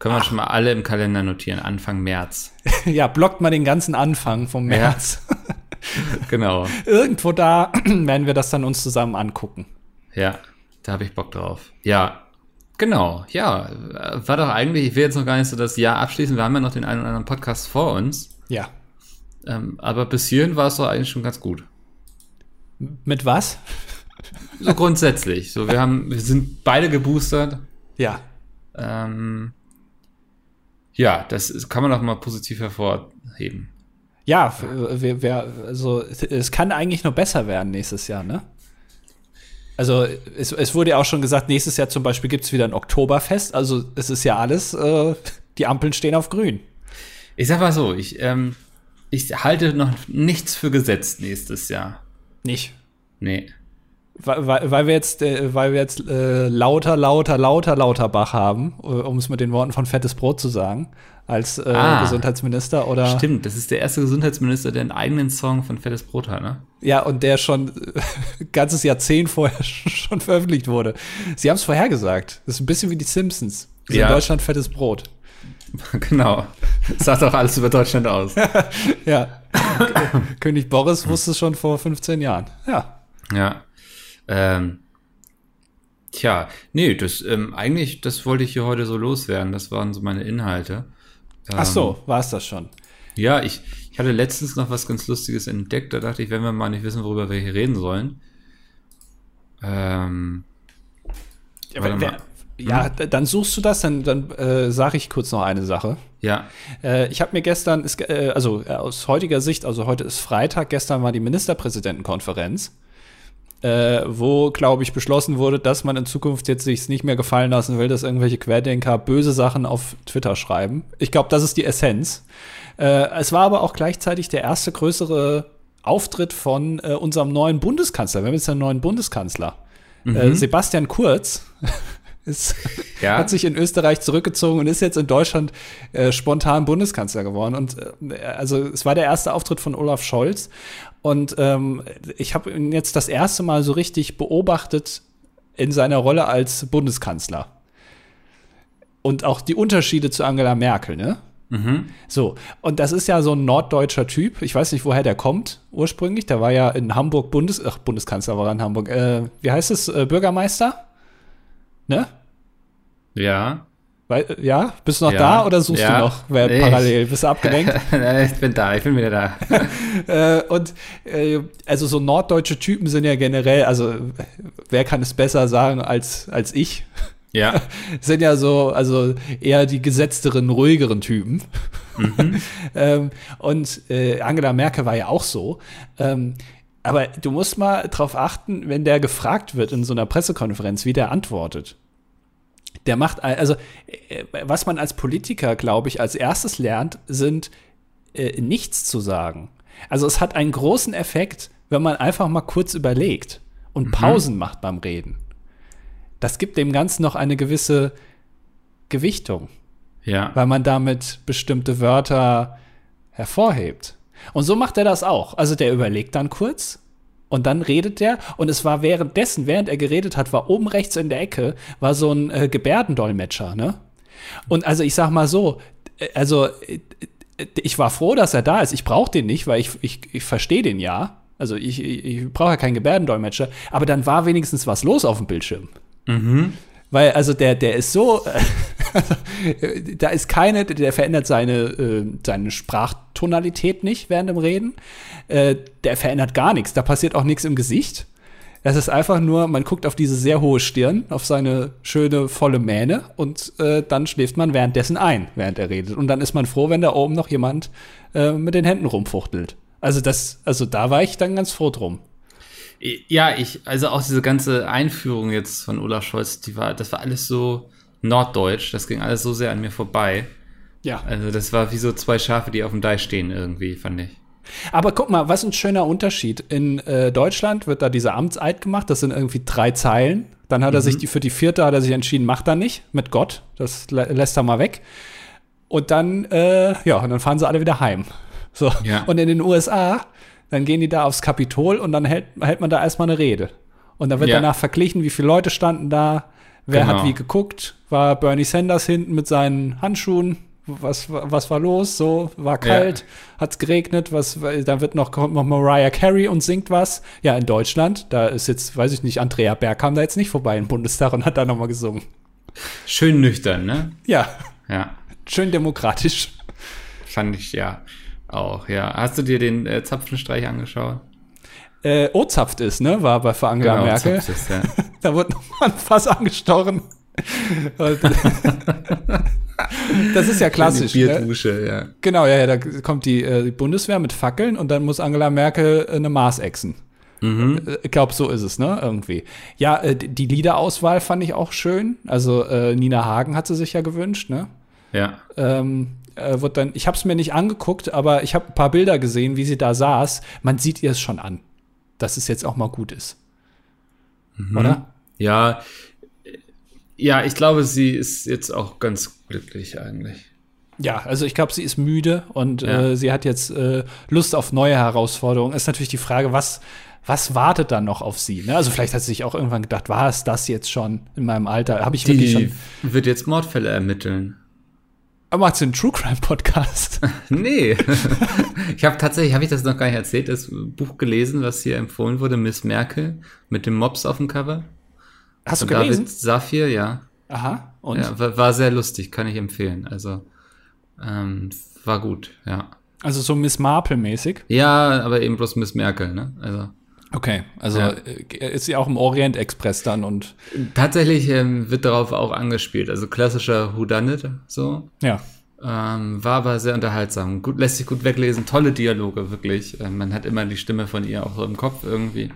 S1: Können wir Ach. schon mal alle im Kalender notieren, Anfang März.
S2: ja, blockt mal den ganzen Anfang vom März. Ja.
S1: genau.
S2: Irgendwo da werden wir das dann uns zusammen angucken.
S1: Ja, da habe ich Bock drauf. Ja, genau. Ja, war doch eigentlich, ich will jetzt noch gar nicht so das Jahr abschließen. Wir haben ja noch den einen oder anderen Podcast vor uns.
S2: Ja.
S1: Ähm, aber bis hierhin war es doch eigentlich schon ganz gut.
S2: Mit was?
S1: So grundsätzlich. So, wir haben, wir sind beide geboostert.
S2: Ja.
S1: Ähm, ja, das kann man doch mal positiv hervorheben.
S2: Ja, wir, wir, also es kann eigentlich nur besser werden nächstes Jahr, ne? Also es, es wurde ja auch schon gesagt, nächstes Jahr zum Beispiel gibt es wieder ein Oktoberfest. Also es ist ja alles, äh, die Ampeln stehen auf grün.
S1: Ich sag mal so, ich, ähm, ich halte noch nichts für gesetzt nächstes Jahr.
S2: Nicht?
S1: Nee.
S2: weil, weil wir jetzt, äh, weil wir jetzt äh, lauter, lauter, lauter, lauter Bach haben, äh, um es mit den Worten von Fettes Brot zu sagen, als äh,
S1: Ah.
S2: Gesundheitsminister oder
S1: Stimmt, das ist der erste Gesundheitsminister, der einen eigenen Song von Fettes Brot hat, ne?
S2: ja und der schon äh, ein ganzes Jahrzehnt vorher schon veröffentlicht wurde. Sie haben es vorhergesagt. Das ist ein bisschen wie die Simpsons. Das
S1: Ja.
S2: in Deutschland fettes Brot.
S1: genau. Das sagt auch alles über Deutschland aus.
S2: Ja. König Boris wusste es schon vor 15 Jahren. Ja.
S1: Ja. Ähm, tja, nee, das ähm, eigentlich, das wollte ich hier heute so loswerden. Das waren so meine Inhalte.
S2: Ach so, war es das schon.
S1: Ja, ich, ich hatte letztens noch was ganz Lustiges entdeckt. Da dachte ich, wenn wir mal nicht wissen, worüber wir hier reden sollen. Ähm,
S2: Ja, wer,
S1: mal.
S2: ja d- dann suchst du das, dann, dann äh, sage ich kurz noch eine Sache.
S1: ja,
S2: Äh, ich habe mir gestern, ist, äh, also äh, aus heutiger Sicht, also heute ist Freitag, gestern war die Ministerpräsidentenkonferenz, äh, wo, glaube ich, beschlossen wurde, dass man in Zukunft jetzt sich nicht mehr gefallen lassen will, dass irgendwelche Querdenker böse Sachen auf Twitter schreiben. Ich glaube, das ist die Essenz. Äh, es war aber auch gleichzeitig der erste größere Auftritt von äh, unserem neuen Bundeskanzler. Wir haben jetzt einen neuen Bundeskanzler. Äh, Sebastian Kurz ist,
S1: Ja.
S2: hat sich in Österreich zurückgezogen und ist jetzt in Deutschland äh, spontan Bundeskanzler geworden. Und äh, also es war der erste Auftritt von Olaf Scholz. Und ähm, ich habe ihn jetzt das erste Mal so richtig beobachtet in seiner Rolle als Bundeskanzler. Und auch die Unterschiede zu Angela Merkel, ne? So, und das ist ja so ein norddeutscher Typ. Ich weiß nicht, woher der kommt ursprünglich. Der war ja in Hamburg Bundes, ach, Bundeskanzler war er in Hamburg. Äh, wie heißt es? Äh, Bürgermeister? Ne?
S1: ja.
S2: Weil, ja, bist du noch
S1: Ja.
S2: da oder suchst
S1: Ja.
S2: du noch wer
S1: Nee.
S2: parallel? Bist du abgelenkt?
S1: ich bin da, ich bin wieder da.
S2: äh, und äh, also so norddeutsche Typen sind ja generell, also wer kann es besser sagen als, als ich?
S1: Ja,
S2: sind ja so, also eher die gesetzteren, ruhigeren Typen. ähm, und äh, Angela Merkel war ja auch so. Ähm, aber du musst mal drauf achten, wenn der gefragt wird in so einer Pressekonferenz, wie der antwortet. Der macht, also äh, was man als Politiker, glaube ich, als erstes lernt, sind äh, nichts zu sagen. Also es hat einen großen Effekt, wenn man einfach mal kurz überlegt und Pausen macht beim Reden. Das gibt dem Ganzen noch eine gewisse Gewichtung,
S1: ja.
S2: weil man damit bestimmte Wörter hervorhebt. Und so macht er das auch. Also der überlegt dann kurz und dann redet der und es war währenddessen, während er geredet hat, war oben rechts in der Ecke war so ein äh, Gebärdendolmetscher, ne? Und also ich sag mal so, äh, also äh, ich war froh, dass er da ist. Ich brauche den nicht, weil ich, ich, ich verstehe den ja. Also ich, ich, ich brauche ja keinen Gebärdendolmetscher, aber dann war wenigstens was los auf dem Bildschirm. Weil, also der, der ist so, äh, da ist keine, der verändert seine, äh, seine Sprachtonalität nicht während dem Reden. Äh, der verändert gar nichts. Da passiert auch nichts im Gesicht. Es ist einfach nur, man guckt auf diese sehr hohe Stirn, auf seine schöne, volle Mähne und äh, dann schläft man währenddessen ein, während er redet. Und dann ist man froh, wenn da oben noch jemand äh, mit den Händen rumfuchtelt. Also das, also da war ich dann ganz froh drum.
S1: Ja, ich, also auch diese ganze Einführung jetzt von Olaf Scholz, die war, das war alles so norddeutsch, das ging alles so sehr an mir vorbei.
S2: Ja.
S1: Also das war wie so zwei Schafe, die auf dem Deich stehen irgendwie, fand ich.
S2: Aber guck mal, was ein schöner Unterschied. In äh, Deutschland wird da dieser Amtseid gemacht, das sind irgendwie drei Zeilen. Dann hat er sich die für die vierte hat er sich entschieden, macht er nicht mit Gott. Das lä lässt er mal weg. Und dann, äh, ja, und dann fahren sie alle wieder heim. So.
S1: Ja.
S2: Und in den USA, dann gehen die da aufs Kapitol und dann hält, hält man da erstmal eine Rede. Und dann wird
S1: Ja.
S2: danach verglichen, wie viele Leute standen da, wer
S1: Genau.
S2: hat wie geguckt, war Bernie Sanders hinten mit seinen Handschuhen, was, was war los, so, war kalt, hat's geregnet, was, da wird noch, kommt noch Mariah Carey und singt was. Ja, in Deutschland, da ist jetzt, weiß ich nicht, Andrea Berg kam da jetzt nicht vorbei im Bundestag und hat da nochmal gesungen.
S1: Schön nüchtern, ne?
S2: Ja,
S1: Ja,
S2: schön demokratisch.
S1: fand ich ja auch, ja. Hast du dir den äh, Zapfenstreich angeschaut?
S2: Äh, O-Zapft ist, ne, war bei für Angela Merkel.
S1: Zapf ist, ja.
S2: Da wird nochmal ein Fass angestochen. Das ist ja klassisch.
S1: Die
S2: Ne?
S1: Bierdusche, ja.
S2: Genau, ja, ja, da kommt die, äh, die Bundeswehr mit Fackeln und dann muss Angela Merkel äh, eine Maß exen. Äh, Ich glaube, so ist es, ne? Irgendwie. Ja, äh, die die Liederauswahl fand ich auch schön. Also äh, Nina Hagen hat sie sich ja gewünscht, ne?
S1: Ja.
S2: Ähm, äh, wird dann, ich habe es mir nicht angeguckt, aber ich habe ein paar Bilder gesehen, wie sie da saß. Man sieht ihr es schon an, dass es jetzt auch mal gut ist. oder?
S1: Ja, ja, ich glaube, sie ist jetzt auch ganz glücklich eigentlich.
S2: Ja, also ich glaube, sie ist müde und
S1: Ja.
S2: äh, sie hat jetzt äh, Lust auf neue Herausforderungen. Ist natürlich die Frage, was, was wartet dann noch auf sie? Ne? Also vielleicht hat sie sich auch irgendwann gedacht, war es das jetzt schon in meinem Alter? Habe ich wirklich
S1: Die
S2: schon.
S1: wird jetzt Mordfälle ermitteln.
S2: Aber macht sie einen True Crime Podcast?
S1: Nee. ich habe tatsächlich, habe ich das noch gar nicht erzählt, das Buch gelesen, was hier empfohlen wurde, Miss Merkel, mit dem Mops auf dem Cover.
S2: Hast du
S1: Von
S2: gelesen?
S1: David Safir, ja.
S2: Aha. Und
S1: ja war, war sehr lustig, kann ich empfehlen. Also, ähm, war gut, ja.
S2: also so Miss Marple mäßig.
S1: Ja, aber eben bloß Miss Merkel, ne? Also.
S2: Okay, also
S1: Ja.
S2: äh, ist sie auch im Orient Express dann und
S1: Tatsächlich ähm, wird darauf auch angespielt. Also klassischer Whodunit, so.
S2: ja.
S1: Ähm, war aber sehr unterhaltsam. Gut, lässt sich gut weglesen. Tolle Dialoge, wirklich. Ähm, man hat immer die Stimme von ihr auch so im Kopf irgendwie.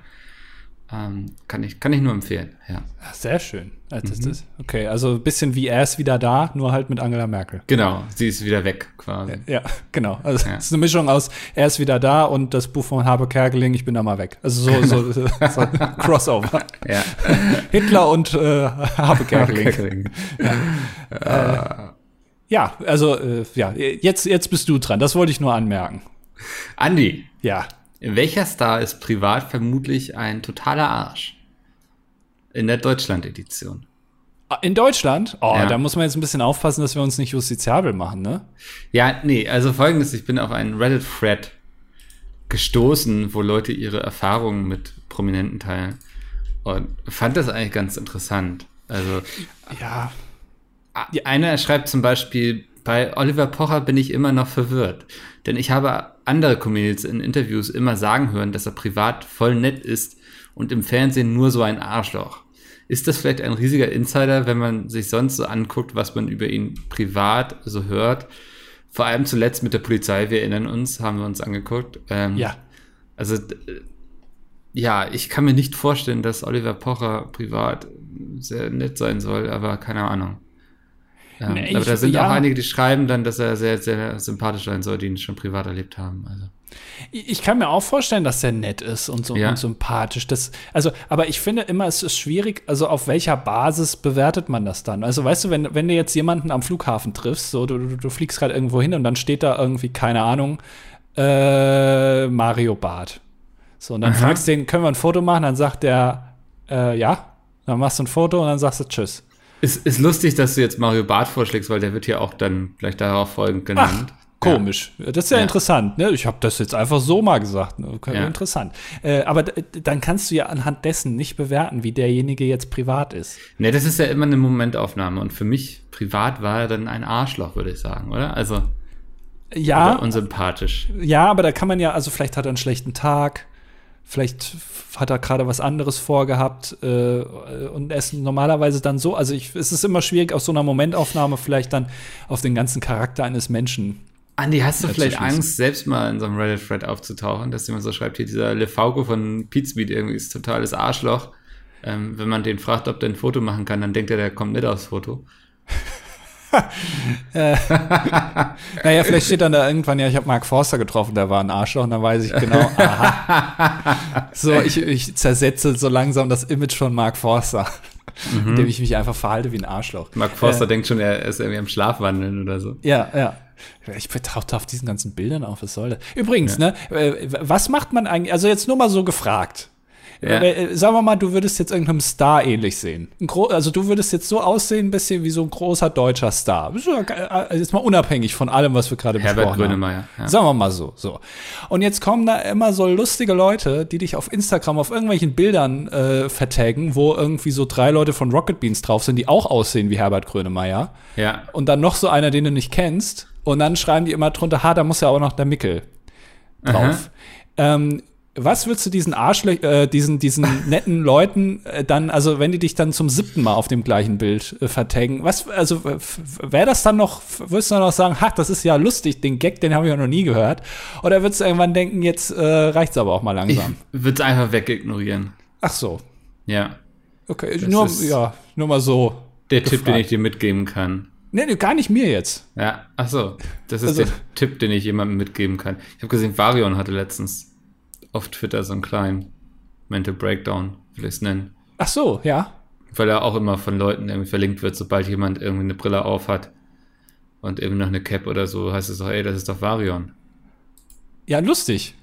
S1: Ähm, kann, ich, kann ich nur empfehlen, ja.
S2: Ah, Sehr schön. Also das
S1: Mhm.
S2: ist, okay, also ein bisschen wie er ist wieder da, nur halt mit Angela Merkel.
S1: Genau, sie ist wieder weg, quasi.
S2: Ja, genau. Also
S1: Ja.
S2: es ist eine Mischung aus er ist wieder da und das Buch von Habe Kerkeling, ich bin da mal weg. Also so, so, so Crossover.
S1: Ja.
S2: Hitler und äh, Habe Kerkeling. Ja, also äh, ja, jetzt, jetzt bist du dran. Das wollte ich nur anmerken.
S1: Andi,
S2: Ja.
S1: Welcher Star ist privat vermutlich ein totaler Arsch? In der Deutschland-Edition.
S2: In Deutschland? Oh,
S1: Ja.
S2: da muss man jetzt ein bisschen aufpassen, dass wir uns nicht justiziabel machen, ne?
S1: Ja, nee, also folgendes, ich bin auf einen Reddit-Thread gestoßen, wo Leute ihre Erfahrungen mit Prominenten teilen. Und fand das eigentlich ganz interessant. Also,
S2: Ja.
S1: einer schreibt zum Beispiel, bei Oliver Pocher bin ich immer noch verwirrt. Denn ich habe andere Comedians in Interviews immer sagen hören, dass er privat voll nett ist und im Fernsehen nur so ein Arschloch. Ist das vielleicht ein riesiger Insider, wenn man sich sonst so anguckt, was man über ihn privat so hört? Vor allem zuletzt mit der Polizei, wir erinnern uns, haben wir uns angeguckt. Ähm,
S2: Ja.
S1: Also, d- ja, ich kann mir nicht vorstellen, dass Oliver Pocher privat sehr nett sein soll, aber keine Ahnung.
S2: Nee,
S1: aber
S2: ich-
S1: da sind
S2: ja.
S1: auch einige, die schreiben dann, dass er sehr, sehr sympathisch sein soll, die ihn schon privat erlebt haben. Also.
S2: Ich kann mir auch vorstellen, dass der nett ist und so
S1: Ja.
S2: und sympathisch. Das, also, aber ich finde immer, es ist schwierig, also auf welcher Basis bewertet man das dann? Also, weißt du, wenn, wenn du jetzt jemanden am Flughafen triffst, so du, du, du fliegst gerade irgendwo hin und dann steht da irgendwie, keine Ahnung, äh, Mario Barth. So, und dann
S1: Aha.
S2: fragst du den, können wir ein Foto machen? Dann sagt der, äh, ja. Dann machst du ein Foto und dann sagst du Tschüss.
S1: Ist, ist lustig, dass du jetzt Mario Barth vorschlägst, weil der wird ja auch dann gleich darauf folgend genannt.
S2: Komisch. Das ist ja,
S1: Ja.
S2: interessant. Ne? Ich habe das jetzt einfach so mal gesagt. Ne?
S1: Ja.
S2: Interessant. Äh, aber dann kannst du ja anhand dessen nicht bewerten, wie derjenige jetzt privat ist.
S1: Ne, das ist ja immer eine Momentaufnahme und für mich privat war er dann ein Arschloch, würde ich sagen, oder? Also,
S2: Ja,
S1: oder unsympathisch.
S2: ja, aber da kann man ja, also vielleicht hat er einen schlechten Tag, vielleicht hat er gerade was anderes vorgehabt äh, und ist normalerweise dann so, also ich, es ist immer schwierig aus so einer Momentaufnahme vielleicht dann auf den ganzen Charakter eines Menschen.
S1: Andi, hast du vielleicht. Angst, selbst mal in so einem Reddit-Thread aufzutauchen, dass jemand so schreibt, hier dieser Lefauco von Pizmeet irgendwie ist totales Arschloch. Ähm, wenn man den fragt, ob der ein Foto machen kann, dann denkt er, der kommt mit aufs Foto.
S2: Naja, vielleicht steht dann da irgendwann, ja, ich habe Mark Forster getroffen, der war ein Arschloch und dann weiß ich genau, aha. So, ich, ich zersetze so langsam das Image von Mark Forster, indem ich mich einfach verhalte wie ein Arschloch.
S1: Mark Forster
S2: Äh,
S1: denkt schon, er ist irgendwie am Schlafwandeln oder so.
S2: Ja, ja. Ich tauchte auf diesen ganzen Bildern auf, was soll das? Übrigens, ne, äh, was macht man eigentlich, also jetzt nur mal so gefragt.
S1: Ja.
S2: Äh, Sagen wir mal, du würdest jetzt irgendeinem Star ähnlich sehen. Also du würdest jetzt so aussehen, ein bisschen wie so ein großer deutscher Star. Ge- äh, Jetzt mal unabhängig von allem, was wir gerade
S1: Herbert
S2: besprochen haben.
S1: Grönemeyer. Ja.
S2: Sagen wir mal so, so. Und jetzt kommen da immer so lustige Leute, die dich auf Instagram auf irgendwelchen Bildern äh, vertaggen, wo irgendwie so drei Leute von Rocket Beans drauf sind, die auch aussehen wie Herbert Grönemeyer.
S1: ja.
S2: Und dann noch so einer, den du nicht kennst. Und dann schreiben die immer drunter, ha, da muss ja auch noch der Mickel drauf. Ähm, was würdest du diesen Arschlöch, äh, diesen, diesen netten Leuten äh, dann, also wenn die dich dann zum siebten Mal auf dem gleichen Bild äh, vertaggen, was, also wäre das dann noch, würdest du dann noch sagen, ha, das ist ja lustig, den Gag, den habe ich ja noch nie gehört? Oder würdest du irgendwann denken, jetzt äh, reicht's aber auch mal
S1: Ich
S2: langsam?
S1: würde es einfach wegignorieren.
S2: Ach so,
S1: Ja.
S2: okay,
S1: Das
S2: nur, ja, nur mal so.
S1: Der Tipp, den
S2: Gefragt.
S1: ich dir mitgeben kann.
S2: Nee, nee, gar nicht mir jetzt.
S1: Ja, ach so. Das ist
S2: Also-
S1: der Tipp, den ich jemandem mitgeben kann. Ich habe gesehen, Varion hatte letztens auf Twitter so einen kleinen Mental Breakdown, will ich es nennen.
S2: Ach so, ja.
S1: Weil er auch immer von Leuten irgendwie verlinkt wird, sobald jemand irgendwie eine Brille auf hat und irgendwie noch eine Cap oder so, heißt es doch, ey, das ist doch Varion.
S2: Ja, lustig.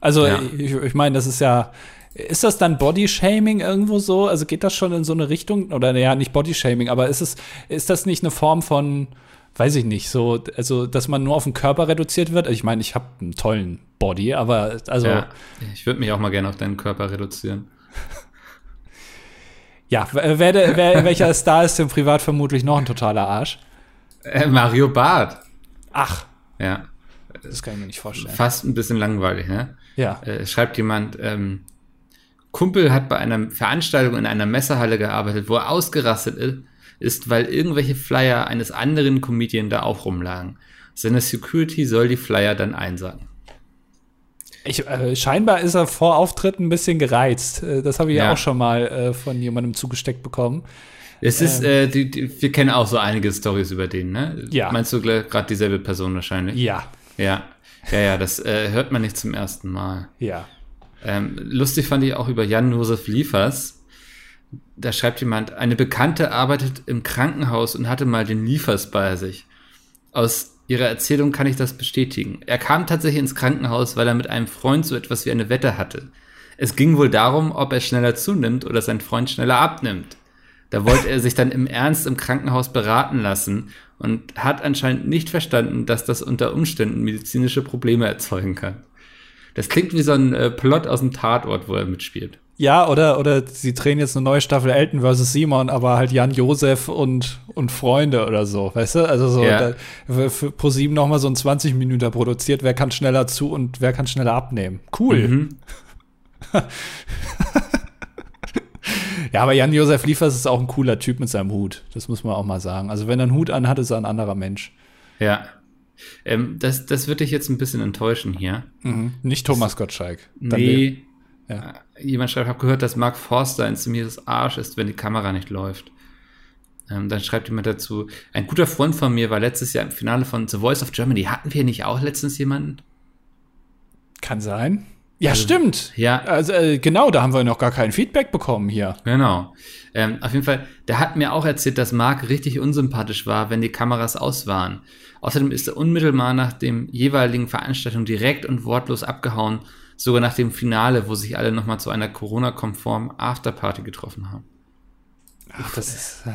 S2: Also,
S1: Ja.
S2: ich, ich meine, das ist ja. Ist das dann Bodyshaming irgendwo so? Also geht das schon in so eine Richtung? Oder ja, nicht Bodyshaming, aber ist es, ist das nicht eine Form von, weiß ich nicht, so, also, dass man nur auf den Körper reduziert wird? Ich meine, ich habe einen tollen Body, aber also,
S1: Ja.
S2: ja,
S1: Ich würde mich auch mal gerne auf deinen Körper reduzieren.
S2: wer, wer, der- wer, welcher Star ist denn privat vermutlich noch ein totaler Arsch?
S1: Äh, Mario Barth.
S2: Ach,
S1: Ja.
S2: das kann ich mir nicht vorstellen.
S1: Fast ein bisschen langweilig, ne?
S2: Ja.
S1: Äh, schreibt jemand, ähm, Kumpel hat bei einer Veranstaltung in einer Messehalle gearbeitet, wo er ausgerastet i- ist, weil irgendwelche Flyer eines anderen Comedian da auch rumlagen. Seine Security soll die Flyer dann einsagen.
S2: Ich, äh, scheinbar ist er vor Auftritt ein bisschen gereizt. Äh, Das habe ich ja. Auch schon mal äh, von jemandem zugesteckt bekommen.
S1: Es ist, äh, die, die, wir kennen auch so einige Stories über den, ne?
S2: Ja.
S1: Meinst du gerade dieselbe Person wahrscheinlich?
S2: Ja,
S1: Ja. Ja, ja, das äh, hört man nicht zum ersten Mal.
S2: ja.
S1: Ähm, lustig fand ich auch über Jan-Josef Liefers. Da schreibt jemand, eine Bekannte arbeitet im Krankenhaus und hatte mal den Liefers bei sich. Aus ihrer Erzählung kann ich das bestätigen. Er kam tatsächlich ins Krankenhaus, weil er mit einem Freund so etwas wie eine Wette hatte. Es ging wohl darum, ob er schneller zunimmt oder sein Freund schneller abnimmt. Da wollte er sich dann im Ernst im Krankenhaus beraten lassen und hat anscheinend nicht verstanden, dass das unter Umständen medizinische Probleme erzeugen kann. Das klingt wie so ein äh, Plot aus dem Tatort, wo er mitspielt.
S2: Ja, oder, oder sie drehen jetzt eine neue Staffel Elton vs. Simon, aber halt Jan Josef und, und Freunde oder so, weißt du? Also so
S1: Ja.
S2: da, für, für ProSieben noch mal so ein 20 Minuten produziert, wer kann schneller zu und wer kann schneller abnehmen. Cool.
S1: Mhm.
S2: Ja, aber Jan Josef Liefers ist auch ein cooler Typ mit seinem Hut. Das muss man auch mal sagen. Also wenn er einen Hut anhat, ist er ein anderer Mensch.
S1: Ja. Ähm, das, das wird dich jetzt ein bisschen enttäuschen hier.
S2: Nicht Thomas Gottschalk. Dann
S1: nee.
S2: Ja.
S1: Äh, Jemand schreibt, habe gehört, dass Mark Forster ein ziemliches Arsch ist, wenn die Kamera nicht läuft. Ähm, dann schreibt jemand dazu, ein guter Freund von mir war letztes Jahr im Finale von The Voice of Germany. Hatten wir nicht auch letztens jemanden?
S2: Kann sein. Ja, stimmt.
S1: Ja.
S2: Also äh, genau, da haben wir noch gar kein Feedback bekommen hier.
S1: Genau. Ähm, auf jeden Fall, der hat mir auch erzählt, dass Mark richtig unsympathisch war, wenn die Kameras aus waren. Außerdem ist er unmittelbar nach dem jeweiligen Veranstaltung direkt und wortlos abgehauen, sogar nach dem Finale, wo sich alle nochmal zu einer Corona-konformen Afterparty getroffen haben.
S2: Ach, das ist. Äh,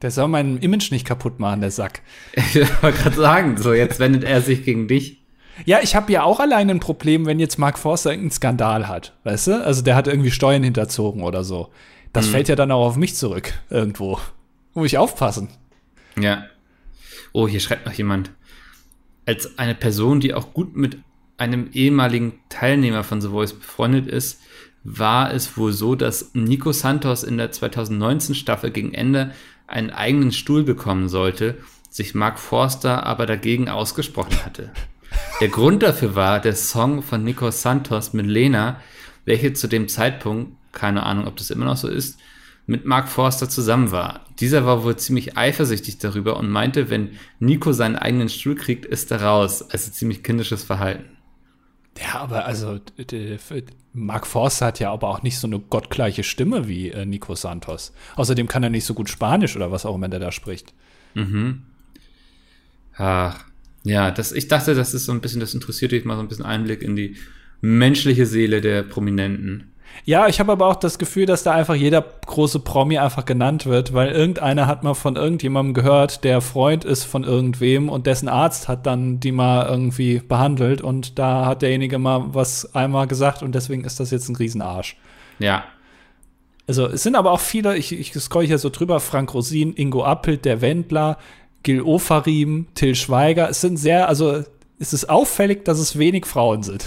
S2: der soll mein Image nicht kaputt machen, der Sack.
S1: Ich wollte gerade sagen, so jetzt wendet er sich gegen dich.
S2: Ja, ich habe ja auch alleine ein Problem, wenn jetzt Mark Forster irgendeinen Skandal hat, weißt du? Also der hat irgendwie Steuern hinterzogen oder so. Das fällt ja dann auch auf mich zurück, irgendwo. Muss ich aufpassen.
S1: Ja. Oh, hier schreibt noch jemand. Als eine Person, die auch gut mit einem ehemaligen Teilnehmer von The Voice befreundet ist, war es wohl so, dass Nico Santos in der 2019 Staffel gegen Ende einen eigenen Stuhl bekommen sollte, sich Mark Forster aber dagegen ausgesprochen hatte. Der Grund dafür war der Song von Nico Santos mit Lena, welche zu dem Zeitpunkt, keine Ahnung, ob das immer noch so ist, mit Mark Forster zusammen war. Dieser war wohl ziemlich eifersüchtig darüber und meinte, wenn Nico seinen eigenen Stuhl kriegt, ist er raus. Also ziemlich kindisches Verhalten.
S2: Ja, aber also Mark Forster hat ja aber auch nicht so eine gottgleiche Stimme wie äh, Nico Santos. Außerdem kann er nicht so gut Spanisch oder was auch immer der da spricht.
S1: Ach, ja, das, ich dachte, das ist so ein bisschen, das interessiert dich mal so ein bisschen Einblick in die menschliche Seele der Prominenten.
S2: Ja, ich habe aber auch das Gefühl, dass da einfach jeder große Promi einfach genannt wird, weil irgendeiner hat mal von irgendjemandem gehört, der Freund ist von irgendwem und dessen Arzt hat dann die mal irgendwie behandelt und da hat derjenige mal was einmal gesagt und deswegen ist das jetzt ein Riesenarsch.
S1: Ja,
S2: Also es sind aber auch viele, ich, ich scroll hier so drüber, Frank Rosin, Ingo Appelt, der Wendler, Gil Ofarim, Till Schweiger. Es sind sehr, also es ist auffällig, dass es wenig Frauen sind.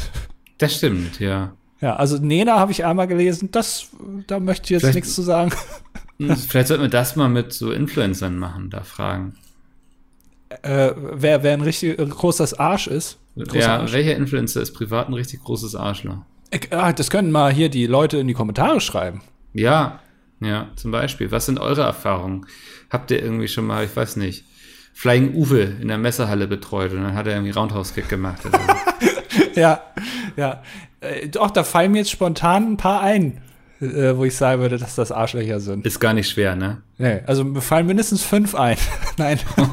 S1: das stimmt, ja.
S2: Ja, also Nena habe ich einmal gelesen, das, da möchte ich jetzt
S1: Vielleicht-
S2: nichts zu sagen.
S1: Vielleicht sollten wir das mal mit so Influencern machen, da fragen.
S2: äh, wer, wer ein richtig äh, großes Arsch ist. Großer
S1: Ja,
S2: Arsch.
S1: welcher Influencer ist privat ein richtig großes Arschloch?
S2: Äh, ah, das können mal hier die Leute in die Kommentare schreiben.
S1: Ja, ja, zum Beispiel. Was sind eure Erfahrungen? Habt ihr irgendwie schon mal, ich weiß nicht, Flying Uwe in der Messehalle betreut und dann hat er irgendwie Roundhouse-Kick gemacht? Oder so.
S2: Ja, ja. Äh, doch, da fallen mir jetzt spontan ein paar ein. äh, wo ich sagen würde, dass das Arschlöcher sind.
S1: Ist gar nicht schwer, ne?
S2: Nee, also mir fallen mindestens fünf ein. Nein.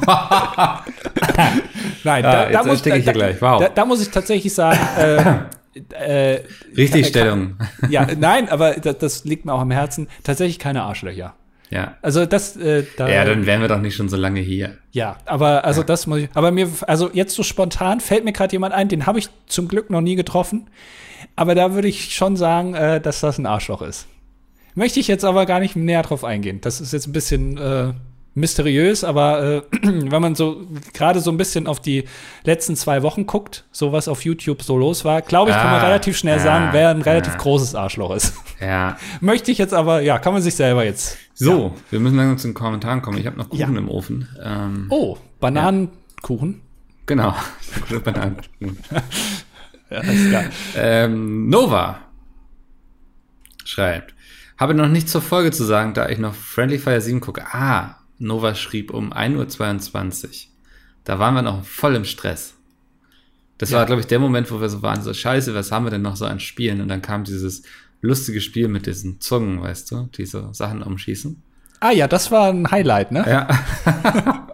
S2: Nein,
S1: jetzt ersticke ich hier gleich. Wow.
S2: Da, da muss ich tatsächlich sagen, äh, äh,
S1: Richtigstellung.
S2: ja, nein, aber das, das liegt mir auch am Herzen. Tatsächlich keine Arschlöcher.
S1: Ja.
S2: Also das, äh, da,
S1: Ja, dann wären wir doch nicht schon so lange hier.
S2: ja, aber also das muss ich. Aber mir, also jetzt so spontan fällt mir gerade jemand ein, den habe ich zum Glück noch nie getroffen. Aber da würde ich schon sagen, äh, dass das ein Arschloch ist. Möchte ich jetzt aber gar nicht näher drauf eingehen. Das ist jetzt ein bisschen äh, mysteriös, aber äh, wenn man so gerade so ein bisschen auf die letzten zwei Wochen guckt, so was auf YouTube so los war, glaube ich, kann man
S1: Ah,
S2: relativ schnell
S1: ah,
S2: sagen, wer ein relativ
S1: ah.
S2: großes Arschloch ist.
S1: Ja.
S2: Möchte ich jetzt aber, ja, kann man sich selber jetzt.
S1: So, wir müssen langsam zu den Kommentaren kommen. Ich habe noch Kuchen
S2: Ja.
S1: im Ofen. Ähm,
S2: Oh, Bananenkuchen.
S1: Genau. Gute Bananen.
S2: Ja, ist klar.
S1: ähm, Nova schreibt, habe noch nichts zur Folge zu sagen, da ich noch Friendly Fire 7 gucke. Ah, Nova schrieb um 1.22 Uhr. Da waren wir noch voll im Stress. Das
S2: Ja.
S1: war, glaube ich, der Moment, wo wir so waren, so scheiße, was haben wir denn noch so an Spielen? Und dann kam dieses lustige Spiel mit diesen Zungen, weißt du, die so Sachen umschießen.
S2: Ah ja, das war ein Highlight, ne?
S1: Ja.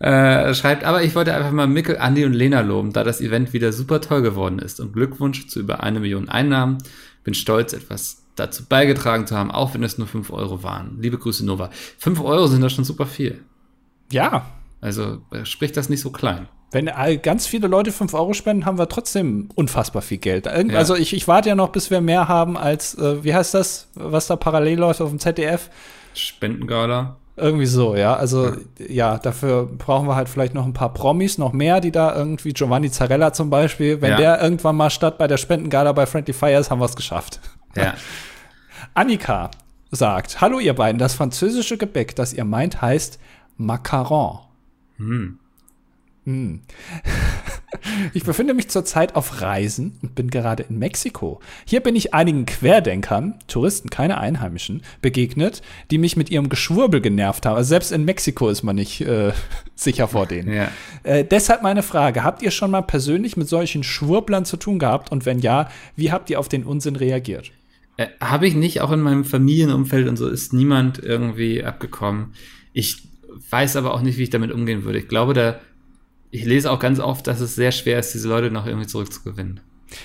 S1: äh, schreibt, aber ich wollte einfach mal Mikkel, Andi und Lena loben, da das Event wieder super toll geworden ist. Und Glückwunsch zu über eine Million Einnahmen. Bin stolz, etwas dazu beigetragen zu haben, auch wenn es nur 5 Euro waren. Liebe Grüße, Nova. 5 Euro sind da schon super viel.
S2: Ja.
S1: Also äh, spricht das nicht so klein.
S2: Wenn all- ganz viele Leute 5 Euro spenden, haben wir trotzdem unfassbar viel Geld. Irgend,
S1: Ja.
S2: Also ich, ich warte ja noch, bis wir mehr haben als, äh, wie heißt das, was da parallel läuft auf dem ZDF?
S1: Spendengala.
S2: Irgendwie so, ja. Also ja. dafür brauchen wir halt vielleicht noch ein paar Promis, noch mehr, die da irgendwie, Giovanni Zarella zum Beispiel, wenn
S1: Ja.
S2: der irgendwann mal statt bei der Spendengala bei Friendly Fires, haben wir es geschafft.
S1: Ja.
S2: Annika sagt, hallo ihr beiden, das französische Gebäck, das ihr meint, heißt Macaron.
S1: Hm.
S2: Hm. Ich befinde mich zurzeit auf Reisen und bin gerade in Mexiko. Hier bin ich einigen Querdenkern, Touristen, keine Einheimischen, begegnet, die mich mit ihrem Geschwurbel genervt haben. Also selbst in Mexiko ist man nicht äh, sicher vor denen.
S1: Ja.
S2: Äh, deshalb meine Frage: Habt ihr schon mal persönlich mit solchen Schwurblern zu tun gehabt? Und wenn ja, wie habt ihr auf den Unsinn reagiert?
S1: Äh, Habe ich nicht, auch in meinem Familienumfeld und so ist niemand irgendwie abgekommen. Ich weiß aber auch nicht, wie ich damit umgehen würde. Ich glaube, da, ich lese auch ganz oft, dass es sehr schwer ist, diese Leute noch irgendwie zurückzugewinnen.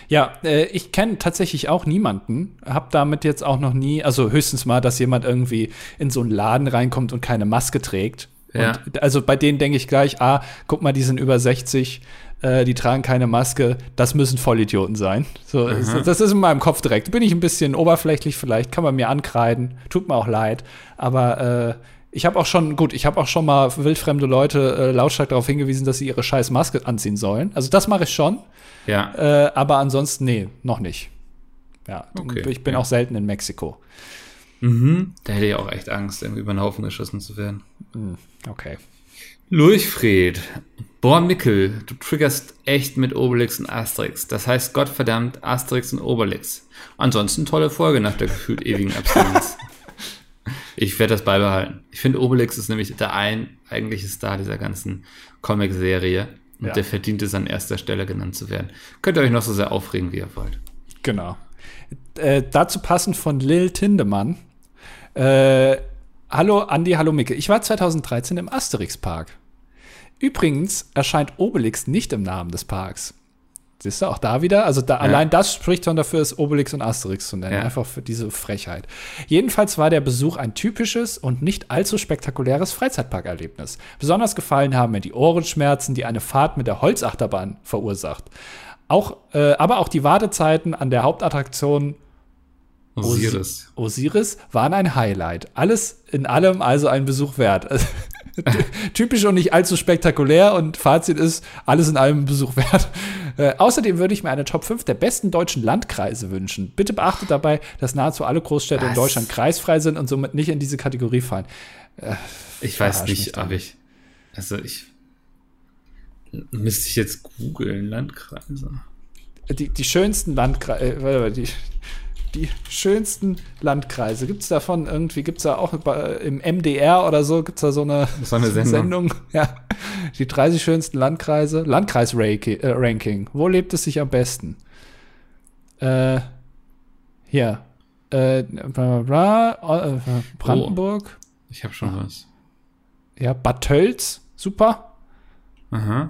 S2: Ja, äh, ich kenne tatsächlich auch niemanden, hab damit jetzt auch noch nie, also höchstens mal, dass jemand irgendwie in so einen Laden reinkommt und keine Maske trägt.
S1: Ja.
S2: Und, also bei denen denke ich gleich, ah, guck mal, die sind über 60, äh, die tragen keine Maske, das müssen Vollidioten sein. So, das, das ist in meinem Kopf direkt. Bin ich ein bisschen oberflächlich vielleicht, kann man mir ankreiden, tut mir auch leid, aber äh, ich habe auch schon, gut, ich habe auch schon mal wildfremde Leute äh, lautstark darauf hingewiesen, dass sie ihre scheiß Maske anziehen sollen. Also das mache ich schon.
S1: Ja.
S2: Äh, aber ansonsten, nee, noch nicht. Ja,
S1: Okay,
S2: ich bin
S1: ja.
S2: auch selten in Mexiko.
S1: Mhm. Da hätte ich auch echt Angst, irgendwie über den Haufen geschossen zu werden.
S2: Okay.
S1: Lurchfried. Boah, Mickel, du triggerst echt mit Obelix und Asterix. Das heißt, Gottverdammt, Asterix und Obelix. Ansonsten tolle Folge nach der gefühlt ewigen Abstinenz. ich werde das beibehalten. Ich finde, Obelix ist nämlich der ein eigentliche Star dieser ganzen Comic-Serie. Und
S2: Ja.
S1: der verdient es an erster Stelle genannt zu werden. Könnt ihr euch noch so sehr aufregen, wie ihr wollt.
S2: Genau. Äh, dazu passend von Lil Tindemann. Äh, hallo Andi, hallo Micke. Ich war 2013 im Asterix-Park. Übrigens erscheint Obelix nicht im Namen des Parks. Siehst du auch da wieder? Also da, allein das spricht schon dafür, es Obelix und Asterix zu nennen.
S1: Ja.
S2: Einfach für diese Frechheit. Jedenfalls war der Besuch ein typisches und nicht allzu spektakuläres Freizeitparkerlebnis. Besonders gefallen haben mir die Ohrenschmerzen, die eine Fahrt mit der Holzachterbahn verursacht. Auch, äh, aber auch die Wartezeiten an der Hauptattraktion
S1: Osiris.
S2: Osiris waren ein Highlight. Alles in allem also ein Besuch wert. Typisch und nicht allzu spektakulär und Fazit ist, alles in allem ein Besuch wert. Äh, außerdem würde ich mir eine Top 5 der besten deutschen Landkreise wünschen. Bitte beachtet dabei, dass nahezu alle Großstädte in
S1: Was?
S2: Deutschland kreisfrei sind und somit nicht in diese Kategorie fallen.
S1: Ich weiß nicht, aber ich. Also ich. Müsste ich jetzt googeln, Landkreise.
S2: Die, die schönsten Landkreise, die, die schönsten Landkreise. Gibt es davon irgendwie, gibt es da auch im MDR oder so, gibt es da so eine,
S1: war eine Sendung.
S2: Ja. Die 30 schönsten Landkreise. Landkreis-Ranking. Äh, Ranking. Wo lebt es sich am besten? Äh, hier. Äh, bla, bla, bla, äh, Brandenburg.
S1: Ich habe schon was.
S2: Ja, Bad Tölz, super.
S1: Aha.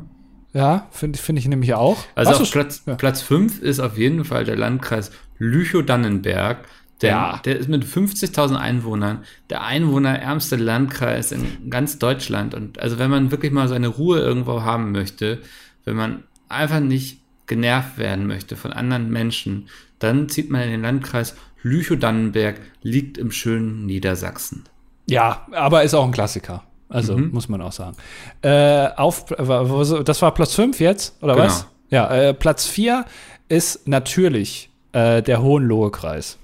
S2: Ja, finde find ich nämlich auch.
S1: Also
S2: so,
S1: Platz,
S2: ja.
S1: Platz 5 ist auf jeden Fall der Landkreis Lüchow-Dannenberg. Der,
S2: Ja.
S1: der ist mit 50.000 Einwohnern der einwohnerärmste Landkreis in ganz Deutschland. Und also wenn man wirklich mal seine Ruhe irgendwo haben möchte, wenn man einfach nicht genervt werden möchte von anderen Menschen, dann zieht man in den Landkreis Lüchow-Dannenberg, liegt im schönen Niedersachsen.
S2: Ja, aber ist auch ein Klassiker. Also,
S1: Mhm.
S2: muss man auch sagen. Äh, auf, das war Platz 5 jetzt, oder
S1: Genau.
S2: was? Ja, äh, Platz 4 ist natürlich äh, der Hohenlohe-Kreis.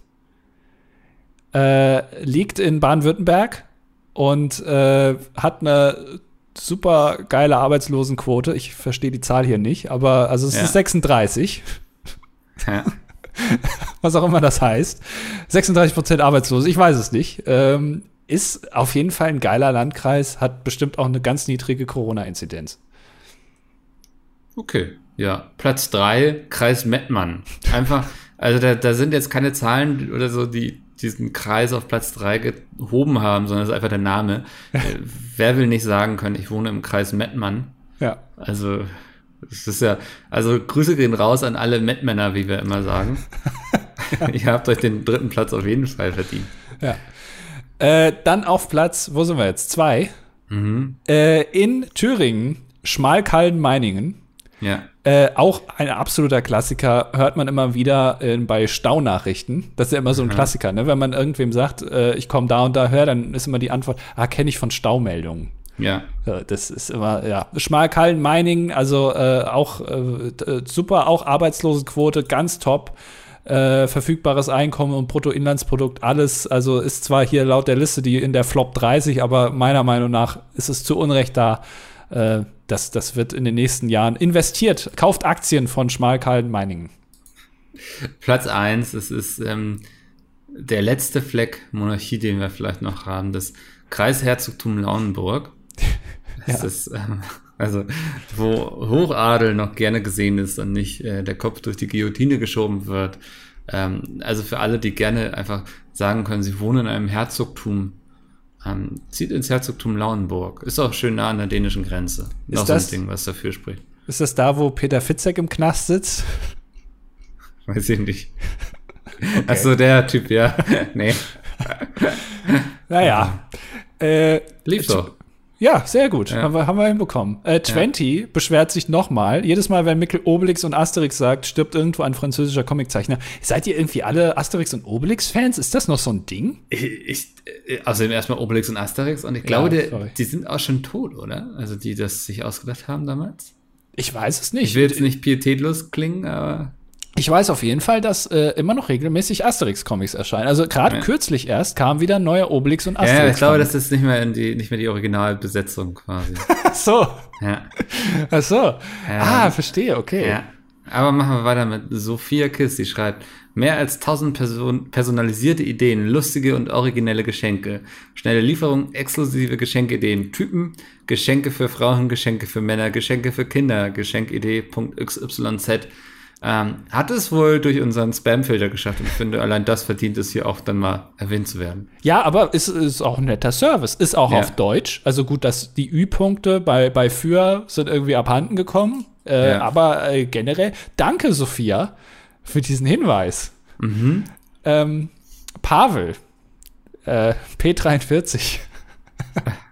S2: Äh, liegt in Baden-Württemberg und äh, hat eine super geile Arbeitslosenquote. Ich verstehe die Zahl hier nicht, aber also es
S1: Ja.
S2: ist 36,
S1: Ja.
S2: was auch immer das heißt. 36 Prozent arbeitslos, ich weiß es nicht. Ähm, ist auf jeden Fall ein geiler Landkreis, hat bestimmt auch eine ganz niedrige Corona-Inzidenz.
S1: Okay, ja. Platz 3, Kreis Mettmann. Einfach, also da, da sind jetzt keine Zahlen oder so, die diesen Kreis auf Platz 3 gehoben haben, sondern es ist einfach der Name. Äh, Wer will nicht sagen können, ich wohne im Kreis Mettmann?
S2: Ja.
S1: Also, es ist ja, also Grüße gehen raus an alle Mettmänner, wie wir immer sagen. Ihr habt euch den dritten Platz auf jeden Fall verdient.
S2: ja. Äh, dann auf Platz, wo sind wir jetzt? Zwei.
S1: Mhm.
S2: Äh, in Thüringen, Schmalkalden-Meiningen.
S1: Ja.
S2: Äh, auch ein absoluter Klassiker, hört man immer wieder äh, bei Staunachrichten. Das ist ja immer so ein Klassiker, ne? Wenn man irgendwem sagt, äh, ich komme da und da her, dann ist immer die Antwort, ah, kenne ich von Staumeldungen.
S1: Ja.
S2: Ja, das ist immer, ja. Schmalkalden Mining, also äh, auch äh, äh, super, auch Arbeitslosenquote, ganz top. Äh, verfügbares Einkommen und Bruttoinlandsprodukt, alles, also ist zwar hier laut der Liste die in der Flop 30, aber meiner Meinung nach ist es zu Unrecht da. Äh, das, das wird in den nächsten Jahren investiert. Kauft Aktien von Schmalkalden Mining.
S1: Platz 1, es ist ähm, der letzte Fleck Monarchie, den wir vielleicht noch haben, das Kreisherzogtum Lauenburg. Das ist, ähm, also, wo Hochadel noch gerne gesehen ist und nicht äh, der Kopf durch die Guillotine geschoben wird. Ähm, also für alle, die gerne einfach sagen können, sie wohnen in einem Herzogtum, ähm, zieht ins Herzogtum Lauenburg. Ist auch schön nah an der dänischen Grenze.
S2: Ist
S1: Noch so ein
S2: das-
S1: Ding, was dafür spricht.
S2: Ist das da, wo Peter Fitzek im Knast sitzt?
S1: Weiß ich nicht. Ach so, der Typ, ja. nee.
S2: Naja. Äh,
S1: Lief doch.
S2: Ja, sehr gut.
S1: Ja.
S2: Haben, wir, haben wir hinbekommen. Äh, 20 beschwert sich nochmal. Jedes Mal, wenn Mikkel Obelix und Asterix sagt, stirbt irgendwo ein französischer Comiczeichner. Seid ihr irgendwie alle Asterix und Obelix-Fans? Ist das noch so ein Ding?
S1: Ich, ich, außerdem erstmal Obelix und Asterix und ich glaube, der,
S2: sorry.
S1: die sind auch schon tot, oder? Also die das sich ausgedacht haben damals.
S2: Ich weiß es nicht.
S1: Ich will jetzt nicht pietätlos klingen, aber
S2: Ich weiß auf jeden Fall, dass äh, immer noch regelmäßig Asterix-Comics erscheinen. Also gerade
S1: Ja.
S2: kürzlich erst kam wieder ein neuer Obelix und Asterix.
S1: ja, ich glaube, das ist nicht mehr die, nicht mehr die Originalbesetzung quasi.
S2: Ach so.
S1: ja.
S2: Ach so. Ah, verstehe, okay.
S1: ja. Aber machen wir weiter mit Sophia Kiss, die schreibt, mehr als 1000 Person personalisierte Ideen, lustige und originelle Geschenke, schnelle Lieferung, exklusive Geschenkideen, Typen, Geschenke für Frauen, Geschenke für Männer, Geschenke für Kinder, Geschenkidee.xyz. Ähm, hat es wohl durch unseren Spamfilter geschafft und ich finde, allein das verdient es hier auch dann mal erwähnt zu werden.
S2: Ja, aber es ist auch ein netter Service. Ist auch
S1: Ja.
S2: auf Deutsch. Also gut, dass die Ü-Punkte bei, bei für sind irgendwie abhanden gekommen. Äh,
S1: Ja.
S2: Aber äh, generell, danke, Sophia, für diesen Hinweis. Ähm, Pavel, äh, P43.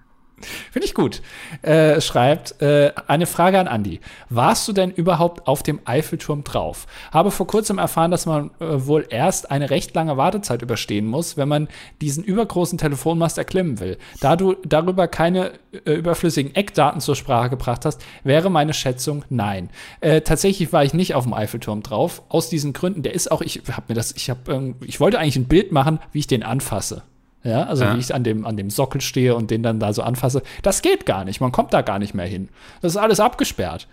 S2: Finde ich gut. Äh, schreibt, äh, eine Frage an Andi. Warst du denn überhaupt auf dem Eiffelturm drauf? Habe vor kurzem erfahren, dass man äh, wohl erst eine recht lange Wartezeit überstehen muss, wenn man diesen übergroßen Telefonmast erklimmen will. Da du darüber keine äh, überflüssigen Eckdaten zur Sprache gebracht hast, wäre meine Schätzung nein. Äh, tatsächlich war ich nicht auf dem Eiffelturm drauf. Aus diesen Gründen, der ist auch, ich habe mir das, ich habe, ähm, ich wollte eigentlich ein Bild machen, wie ich den anfasse. Ja, also
S1: Ja.
S2: wie ich an dem, an dem Sockel stehe und den dann da so anfasse. Das geht gar nicht. Man kommt da gar nicht mehr hin. Das ist alles abgesperrt.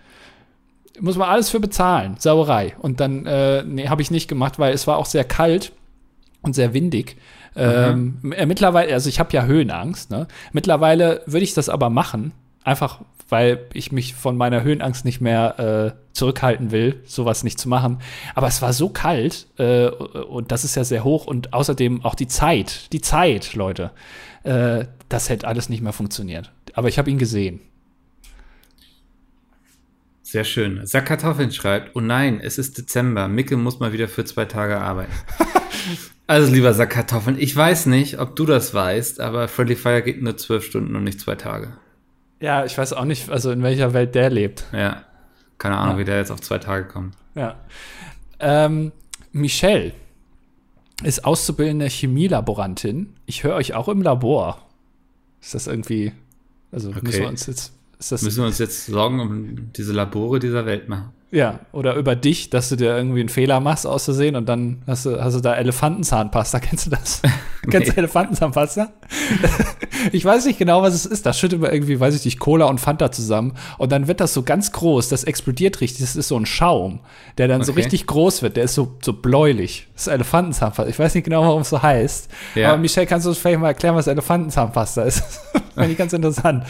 S2: Muss man alles für bezahlen. Sauerei. Und dann, äh, nee, habe ich nicht gemacht, weil es war auch sehr kalt und sehr windig. Ähm, äh, mittlerweile, also ich habe ja Höhenangst. Ne? Mittlerweile würde ich das aber machen. Einfach, weil ich mich von meiner Höhenangst nicht mehr äh, zurückhalten will, sowas nicht zu machen. Aber es war so kalt äh, und das ist ja sehr hoch und außerdem auch die Zeit, die Zeit, Leute. Äh, das hätte alles nicht mehr funktioniert. Aber ich habe ihn gesehen.
S1: Sehr schön. Sack Kartoffeln schreibt, oh nein, es ist Dezember. Micke muss mal wieder für zwei Tage arbeiten. also, lieber Sack Kartoffeln, ich weiß nicht, ob du das weißt, aber Friendly Fire geht nur zwölf Stunden und nicht zwei Tage.
S2: Ja, ich weiß auch nicht, also in welcher Welt der lebt.
S1: Ja. Keine Ahnung, ja. wie der jetzt auf zwei Tage kommt.
S2: Ja. Ähm, Michelle ist auszubildende Chemielaborantin. Ich höre euch auch im Labor. Ist das irgendwie, also okay. müssen wir uns jetzt
S1: Müssen wir uns jetzt Sorgen um diese Labore dieser Welt machen?
S2: Ja, oder über dich, dass du dir irgendwie einen Fehler machst auszusehen und dann hast du, hast du da Elefantenzahnpasta. Kennst du das? Kennst du Elefantenzahnpasta? ich weiß nicht genau, was es ist. Da schüttet man irgendwie, weiß ich nicht, Cola und Fanta zusammen und dann wird das so ganz groß. Das explodiert richtig. Das ist so ein Schaum, der dann okay. so richtig groß wird. Der ist so, so bläulich. Das ist Elefantenzahnpasta. Ich weiß nicht genau, warum es so heißt. Ja. Aber Michelle, kannst du uns vielleicht mal erklären, was Elefantenzahnpasta ist? Finde ich ganz interessant.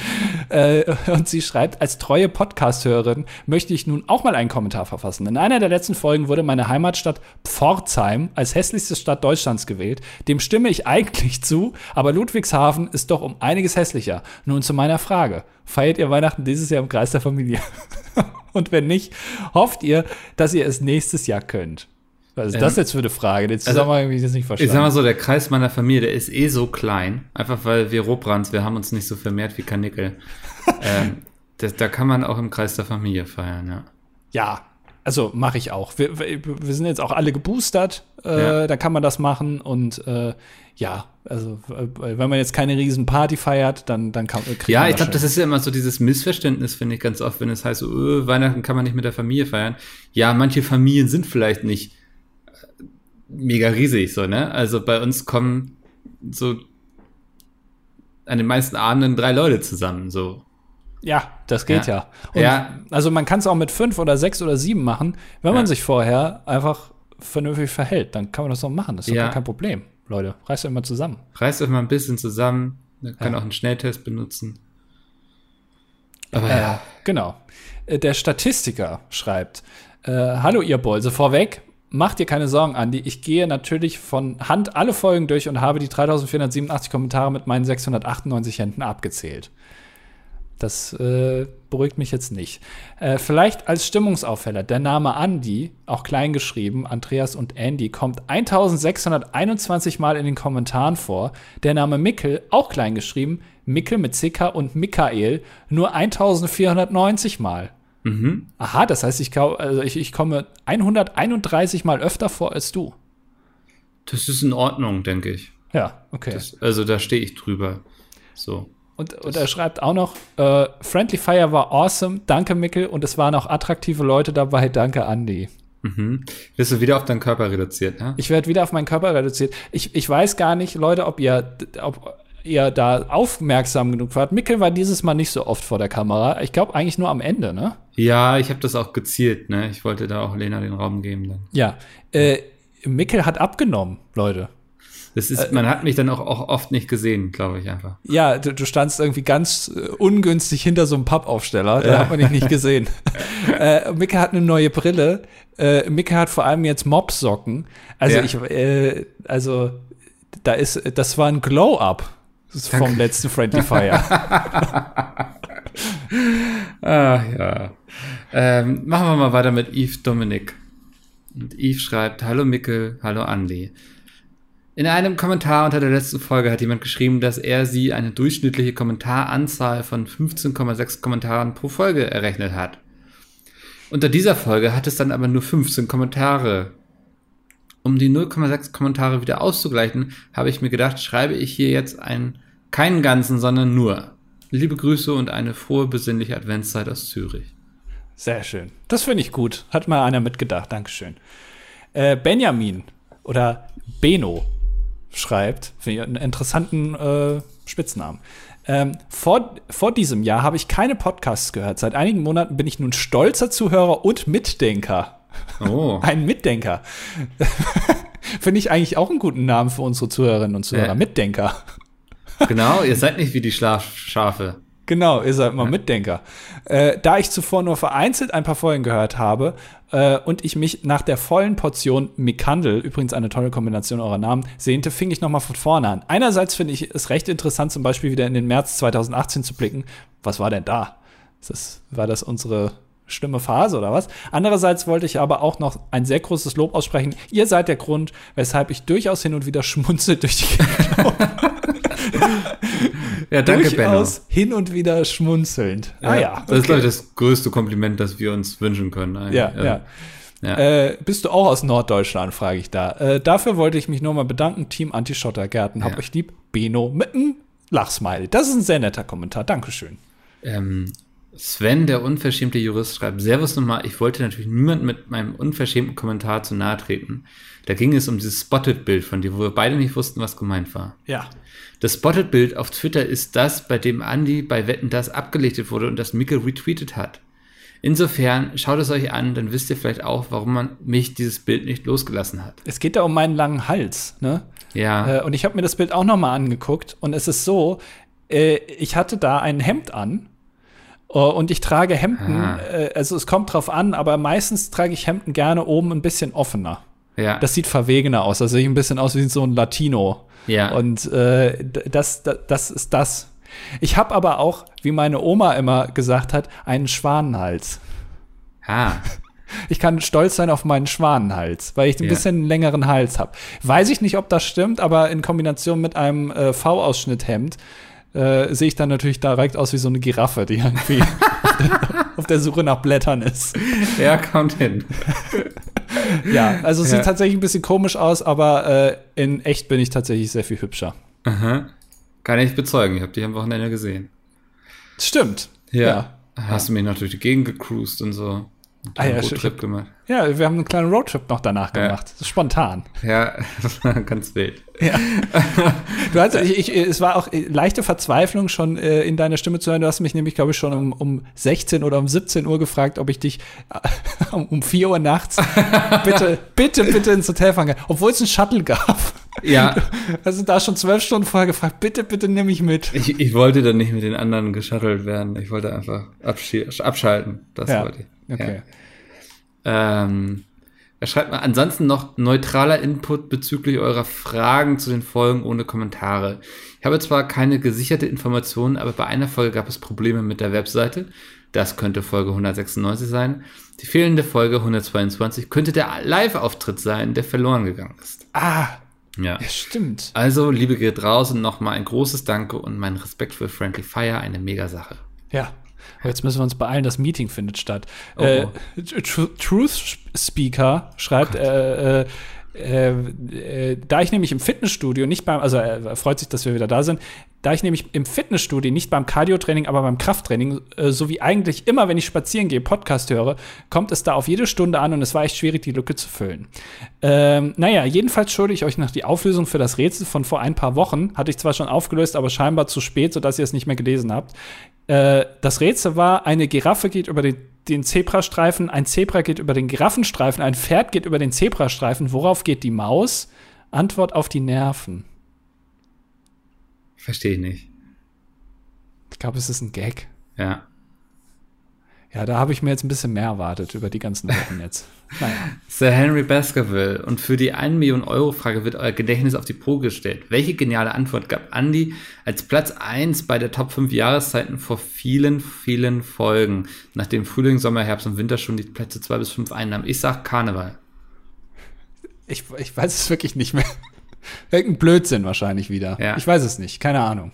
S2: Äh, und sie schreibt, als treue Podcast-Hörerin möchte ich nun auch mal einen Kommentar verfassen. In einer der letzten Folgen wurde meine Heimatstadt Pforzheim als hässlichste Stadt Deutschlands gewählt. Dem stimme ich eigentlich zu, aber Ludwigshafen ist doch um einiges hässlicher. Nun zu meiner Frage. Feiert ihr Weihnachten dieses Jahr im Kreis der Familie? Und wenn nicht, hofft ihr, dass ihr es nächstes Jahr könnt? Was ist ähm, das jetzt für eine Frage? Den Zusammenhang also, habe ich jetzt nicht verstanden.
S1: Ich sag mal so, der Kreis meiner Familie, der ist eh so klein. Einfach weil wir Robrands, wir haben uns nicht so vermehrt wie Kanickel. ähm, das, da kann man auch im Kreis der Familie feiern, ja.
S2: Ja, also mache ich auch. Wir, wir, sind jetzt auch alle geboostert, äh, ja. da kann man das machen und äh, ja, also äh, wenn man jetzt keine riesen Party feiert, dann, dann kann
S1: man Ja, ich glaube, das ist ja immer so dieses Missverständnis, finde ich ganz oft, wenn es heißt, so, öh, Weihnachten kann man nicht mit der Familie feiern. Ja, manche Familien sind vielleicht nicht äh, mega riesig, so, ne? Also bei uns kommen so an den meisten Abenden drei Leute zusammen, so.
S2: Ja, das geht ja. ja. ja. Also man kann es auch mit fünf oder sechs oder sieben machen, wenn ja. man sich vorher einfach vernünftig verhält. Dann kann man das doch machen. Das ist ja. kein Problem, Leute. Reißt euch mal zusammen.
S1: Reißt euch mal ein bisschen zusammen. Man kann auch einen Schnelltest benutzen.
S2: Aber äh, ja. Genau. Äh, der Statistiker schreibt: äh, Hallo, ihr Bolse, vorweg. Macht dir keine Sorgen, Andi. Ich gehe natürlich von Hand alle Folgen durch und habe die 3487 Kommentare mit meinen 698 Händen abgezählt. Das äh, beruhigt mich jetzt nicht. Äh, vielleicht als Stimmungsaufheller. Der Name Andy, auch klein geschrieben, Andreas und Andy, kommt 1621 Mal in den Kommentaren vor. Der Name Mickel, auch klein geschrieben, Mickel mit CK und Michael, nur 1490 Mal. Mhm. Aha, das heißt, ich, also ich, ich komme 131 Mal öfter vor als du.
S1: Das ist in Ordnung, denke ich.
S2: Ja, okay.
S1: Das, also da stehe ich drüber. So.
S2: Und, und er schreibt auch noch, äh, Friendly Fire war awesome, danke Mickel und es waren auch attraktive Leute dabei, danke Andy.
S1: Mhm. Wirst du wieder auf deinen Körper reduziert, ne?
S2: Ich werde wieder auf meinen Körper reduziert. Ich, ich weiß gar nicht, Leute, ob ihr, ob ihr da aufmerksam genug wart. Mickel war dieses Mal nicht so oft vor der Kamera. Ich glaube eigentlich nur am Ende, ne?
S1: Ja, ich habe das auch gezielt, ne? Ich wollte da auch Lena den Raum geben dann.
S2: Ja. Äh, Mickel hat abgenommen, Leute.
S1: Das ist, man hat mich dann auch, auch oft nicht gesehen, glaube ich einfach.
S2: Ja, du, du, standst irgendwie ganz äh, ungünstig hinter so einem Pappaufsteller, da ja. hat man dich nicht gesehen. äh, Micke hat eine neue Brille. Äh, Micke hat vor allem jetzt Mopsocken. Also ja. ich, äh, also da ist, das war ein Glow-Up vom letzten Friendly Fire.
S1: ah, ja. Ähm, machen wir mal weiter mit Yves Dominik. Und Yves schreibt, hallo Mickel, hallo Andi. In einem Kommentar unter der letzten Folge hat jemand geschrieben, dass er sie eine durchschnittliche Kommentaranzahl von 15,6 Kommentaren pro Folge errechnet hat. Unter dieser Folge hat es dann aber nur 15 Kommentare. Um die 0,6 Kommentare wieder auszugleichen, habe ich mir gedacht, schreibe ich hier jetzt einen, keinen ganzen, sondern nur. Liebe Grüße und eine frohe, besinnliche Adventszeit aus Zürich.
S2: Sehr schön. Das finde ich gut. Hat mal einer mitgedacht. Dankeschön. Äh, Benjamin oder Beno schreibt, finde ich einen interessanten äh, Spitznamen. Ähm, vor, vor diesem Jahr habe ich keine Podcasts gehört. Seit einigen Monaten bin ich nun stolzer Zuhörer und Mitdenker. Oh. Ein Mitdenker. Finde ich eigentlich auch einen guten Namen für unsere Zuhörerinnen und Zuhörer. Äh. Mitdenker.
S1: genau, ihr seid nicht wie die Schlafschafe.
S2: Genau, ihr seid mal Mitdenker. Äh, da ich zuvor nur vereinzelt ein paar Folgen gehört habe äh, und ich mich nach der vollen Portion Mikandel, übrigens eine tolle Kombination eurer Namen, sehnte, fing ich noch mal von vorne an. Einerseits finde ich es recht interessant, zum Beispiel wieder in den März 2018 zu blicken. Was war denn da? Das, war das unsere schlimme Phase oder was? Andererseits wollte ich aber auch noch ein sehr großes Lob aussprechen. Ihr seid der Grund, weshalb ich durchaus hin und wieder schmunzelt durch die Gegend.
S1: Ja, danke, Benno.
S2: durchaus hin und wieder schmunzelnd. ah ja.
S1: Das ist, glaube
S2: okay.
S1: ich, das größte Kompliment, das wir uns wünschen können. eigentlich.
S2: Ja, ja.
S1: Ja.
S2: Äh, bist du auch aus Norddeutschland, frage ich da. Äh, dafür wollte ich mich nur mal bedanken, Team Anti-Schottergärten. Hab
S1: Ja.
S2: euch lieb. Beno mit einem Lachsmiley. Das ist ein sehr netter Kommentar. Dankeschön.
S1: Ähm, Sven, der unverschämte Jurist, schreibt, Servus nochmal, ich wollte natürlich niemand mit meinem unverschämten Kommentar zu nahe treten. Da ging es um dieses Spotted-Bild von dir, wo wir beide nicht wussten, was gemeint war.
S2: Ja.
S1: Das Spotted-Bild auf Twitter ist das, bei dem Andy bei Wetten das abgelichtet wurde und das Mikkel retweetet hat. Insofern schaut es euch an, dann wisst ihr vielleicht auch, warum man mich dieses Bild nicht losgelassen hat.
S2: Es geht da um meinen langen Hals, ne?
S1: Ja,
S2: Äh, und ich habe mir das Bild auch noch mal angeguckt und es ist so, äh, ich hatte da ein Hemd an äh, und ich trage Hemden,
S1: Ah.
S2: äh, also es kommt drauf an, aber meistens trage ich Hemden gerne oben ein bisschen offener.
S1: ja,
S2: Das sieht verwegener aus, sehe ich ein bisschen aus wie so ein Latino.
S1: Ja.
S2: Und äh, das, das, das ist das. Ich habe aber auch, wie meine Oma immer gesagt hat, einen Schwanenhals.
S1: ah,
S2: Ich kann stolz sein auf meinen Schwanenhals, weil ich ein
S1: Ja.
S2: bisschen einen längeren Hals habe. Weiß ich nicht, ob das stimmt, aber in Kombination mit einem äh, V-Ausschnitthemd äh, sehe ich dann natürlich direkt aus wie so eine Giraffe, die irgendwie auf, der, auf der Suche nach Blättern ist.
S1: ja, kommt hin.
S2: Ja, also es
S1: Ja.
S2: sieht tatsächlich ein bisschen komisch aus, aber äh, in echt bin ich tatsächlich sehr viel hübscher.
S1: Aha. Kann ich bezeugen, ich habe dich am Wochenende gesehen.
S2: Stimmt.
S1: Ja. Hast du mich noch durch die Gegend gecruised und so.
S2: Ah ja.
S1: Roadtrip gemacht.
S2: Ja, wir haben einen kleinen Roadtrip noch danach
S1: Ja.
S2: gemacht. Ist spontan.
S1: Ja, das war ganz wild.
S2: Du hast, ich, ich, es war auch äh, leichte Verzweiflung schon äh, in deiner Stimme zu hören. Du hast mich nämlich, glaube ich, schon um, um 16 oder um 17 Uhr gefragt, ob ich dich äh, um, um 4 Uhr nachts bitte, bitte, bitte ins Hotel fahren kann. Obwohl es einen Shuttle gab.
S1: Ja,
S2: Also da schon zwölf Stunden vorher gefragt, bitte, bitte nimm mich mit.
S1: ich, ich wollte dann nicht mit den anderen geschuttelt werden. Ich wollte einfach abschi- abschalten. Das
S2: Ja,
S1: wollte ich.
S2: Okay.
S1: Ja. Ähm, er schreibt mal, ansonsten noch neutraler Input bezüglich eurer Fragen zu den Folgen ohne Kommentare. Ich habe zwar keine gesicherte Information, aber bei einer Folge gab es Probleme mit der Webseite. Das könnte Folge 196 sein. Die fehlende Folge 122 könnte der Live-Auftritt sein, der verloren gegangen ist.
S2: Ah,
S1: Ja.
S2: ja, stimmt.
S1: Also, liebe geht raus und nochmal ein großes Danke und mein Respekt für Friendly Fire, eine Mega-Sache.
S2: Ja. Jetzt müssen wir uns beeilen, das Meeting findet statt.
S1: Oh,
S2: Äh,
S1: oh.
S2: Tr Truth Speaker schreibt, äh, äh, äh, äh, da ich nämlich im Fitnessstudio nicht beim, also er er freut sich, dass wir wieder da sind, da ich nämlich im Fitnessstudio nicht beim Cardio-Training, aber beim Krafttraining, äh, so wie eigentlich immer, wenn ich spazieren gehe, Podcast höre, kommt es da auf jede Stunde an und es war echt schwierig, die Lücke zu füllen. Ähm, naja, jedenfalls schulde ich euch noch die Auflösung für das Rätsel von vor ein paar Wochen. Hatte ich zwar schon aufgelöst, aber scheinbar zu spät, sodass ihr es nicht mehr gelesen habt. Äh, das Rätsel war, eine Giraffe geht über den, den Zebrastreifen, ein Zebra geht über den Giraffenstreifen, ein Pferd geht über den Zebrastreifen. Worauf geht die Maus? Antwort auf die Nerven.
S1: Verstehe ich nicht.
S2: Ich glaube, es ist ein Gag.
S1: Ja.
S2: Ja, da habe ich mir jetzt ein bisschen mehr erwartet über die ganzen Wochen jetzt. Naja.
S1: Sir Henry Baskerville. Und für die 1 Million Euro Frage wird euer Gedächtnis auf die Probe gestellt. Welche geniale Antwort gab Andy als Platz 1 bei der Top 5 Jahreszeiten vor vielen, vielen Folgen, nachdem Frühling, Sommer, Herbst und Winter schon die Plätze 2 bis 5 einnahmen? Ich sag Karneval.
S2: Ich, ich weiß es wirklich nicht mehr. Irgendein Blödsinn wahrscheinlich wieder.
S1: Ja.
S2: Ich weiß es nicht, keine Ahnung.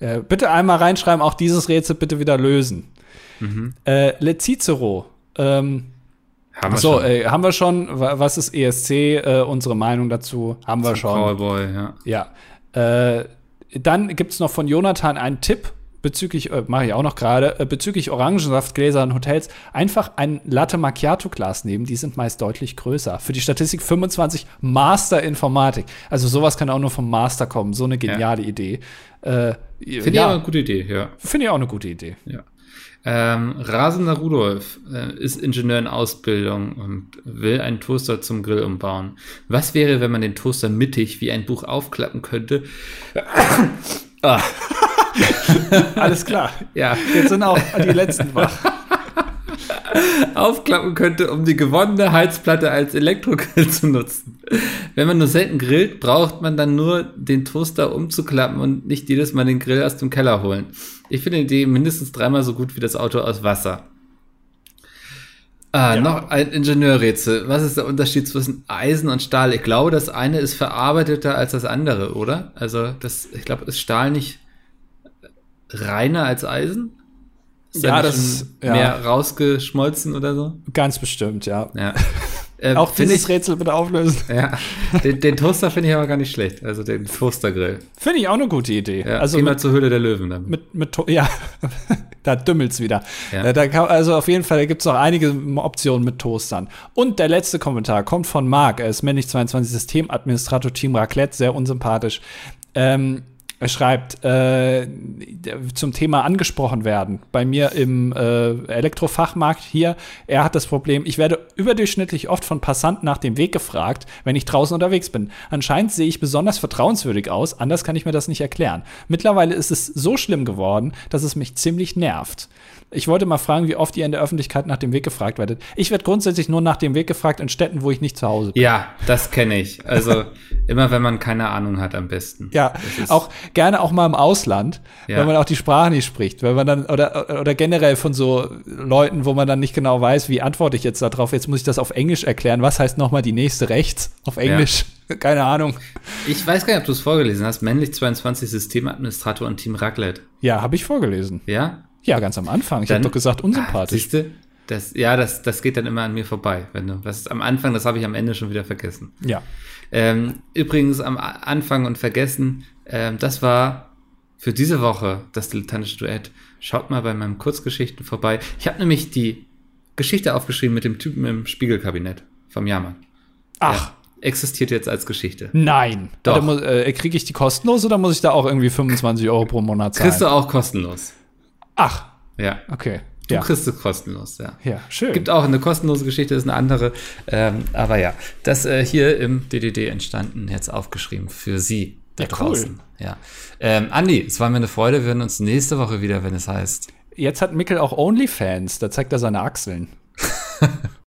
S2: Äh, bitte einmal reinschreiben, auch dieses Rätsel bitte wieder lösen. Äh, Le Cicero. Ähm,
S1: Haben wir
S2: so,
S1: schon.
S2: äh, haben wir schon. Wa- Was ist ESC? Äh, unsere Meinung dazu haben wir schon.
S1: Cowboy, ja.
S2: Ja. Äh, dann gibt es noch von Jonathan einen Tipp bezüglich, äh, mache ich auch noch gerade, äh, bezüglich Orangensaftgläser in Hotels. Einfach ein Latte Macchiato Glas nehmen, die sind meist deutlich größer. Für die Statistik 25 Master Informatik. Also sowas kann auch nur vom Master kommen. So eine geniale Idee. Äh,
S1: Finde ich aber eine gute Idee, ja.
S2: Finde ich auch eine gute Idee.
S1: ja. Ähm, Rasender Rudolf äh, ist Ingenieur in Ausbildung und will einen Toaster zum Grill umbauen. Was wäre, wenn man den Toaster mittig wie ein Buch aufklappen könnte? ah.
S2: Alles klar.
S1: Ja.
S2: Jetzt sind auch die letzten wach.
S1: aufklappen könnte, um die gewonnene Heizplatte als Elektrogrill zu nutzen. Wenn man nur selten grillt, braucht man dann nur den Toaster umzuklappen und nicht jedes Mal den Grill aus dem Keller holen. Ich finde die Idee mindestens dreimal so gut wie das Auto aus Wasser. Ah,
S2: Ja.
S1: noch ein Ingenieurrätsel. Was ist der Unterschied zwischen Eisen und Stahl? Ich glaube, das eine ist verarbeiteter als das andere, oder? Also, das, ich glaube, ist Stahl nicht reiner als Eisen? Ist
S2: Ja,
S1: da
S2: das- ja.
S1: mehr rausgeschmolzen oder so?
S2: Ganz bestimmt, ja.
S1: Ja. Äh,
S2: Auch dieses
S1: ich,
S2: Rätsel bitte auflösen.
S1: ja. Den, den Toaster finde ich aber gar nicht schlecht. Also den Toastergrill.
S2: Finde ich auch eine gute Idee.
S1: Ja,
S2: also
S1: geh mal
S2: mit,
S1: zur Höhle der Löwen damit.
S2: mit, mit ja, da dümmelt's wieder.
S1: Ja.
S2: Äh, Da kann, also auf jeden Fall, da gibt's noch einige Optionen mit Toastern. Und der letzte Kommentar kommt von Marc. Er ist männlich 22 Systemadministrator Team Raclette, sehr unsympathisch. Ähm, er schreibt äh, zum Thema angesprochen werden. Bei mir im äh, Elektrofachmarkt hier, er hat das Problem, ich werde überdurchschnittlich oft von Passanten nach dem Weg gefragt, wenn ich draußen unterwegs bin. Anscheinend sehe ich besonders vertrauenswürdig aus, anders kann ich mir das nicht erklären. Mittlerweile ist es so schlimm geworden, dass es mich ziemlich nervt. Ich wollte mal fragen, wie oft ihr in der Öffentlichkeit nach dem Weg gefragt werdet. Ich werde grundsätzlich nur nach dem Weg gefragt in Städten, wo ich nicht zu Hause bin.
S1: Ja, das kenne ich. Also immer wenn man keine Ahnung hat am besten.
S2: Ja, auch gerne auch mal im Ausland,
S1: Ja.
S2: wenn man auch die Sprache nicht spricht, wenn man dann oder oder generell von so Leuten, wo man dann nicht genau weiß, wie antworte ich jetzt darauf. Jetzt muss ich das auf Englisch erklären. Was heißt nochmal die nächste rechts auf Englisch? Keine Ahnung.
S1: Ich weiß gar nicht, ob du es vorgelesen hast. Männlich 22 Systemadministrator und Team Raclette.
S2: Ja, habe ich vorgelesen.
S1: Ja?
S2: Ja, ganz am Anfang. Ich habe doch gesagt unsympathisch.
S1: Siehst du? Das, ja, das, das geht dann immer an mir vorbei. Wenn du, was am Anfang, das habe ich am Ende schon wieder vergessen.
S2: ja.
S1: Ähm, übrigens am Anfang und vergessen, ähm, das war für diese Woche das dilettantische Duett. Schaut mal bei meinem Kurzgeschichten vorbei. Ich habe nämlich die Geschichte aufgeschrieben mit dem Typen im Spiegelkabinett vom Jahrmann.
S2: Ach,
S1: Ja, existiert jetzt als Geschichte.
S2: nein.
S1: Doch.
S2: Äh, kriege ich die kostenlos oder muss ich da auch irgendwie 25 Euro pro Monat zahlen?
S1: Kriegst du auch kostenlos.
S2: Ach,
S1: Ja.
S2: okay.
S1: Du
S2: Ja.
S1: kriegst es kostenlos, ja.
S2: ja, schön.
S1: Gibt auch eine kostenlose Geschichte, ist eine andere. Ähm, aber ja, das äh, hier im DDD entstanden, jetzt aufgeschrieben für Sie da
S2: Ja, cool.
S1: draußen. Ja. Ähm, Andi, es war mir eine Freude. Wir hören uns nächste Woche wieder, wenn es heißt.
S2: Jetzt hat Mickel auch OnlyFans. Da zeigt er seine Achseln.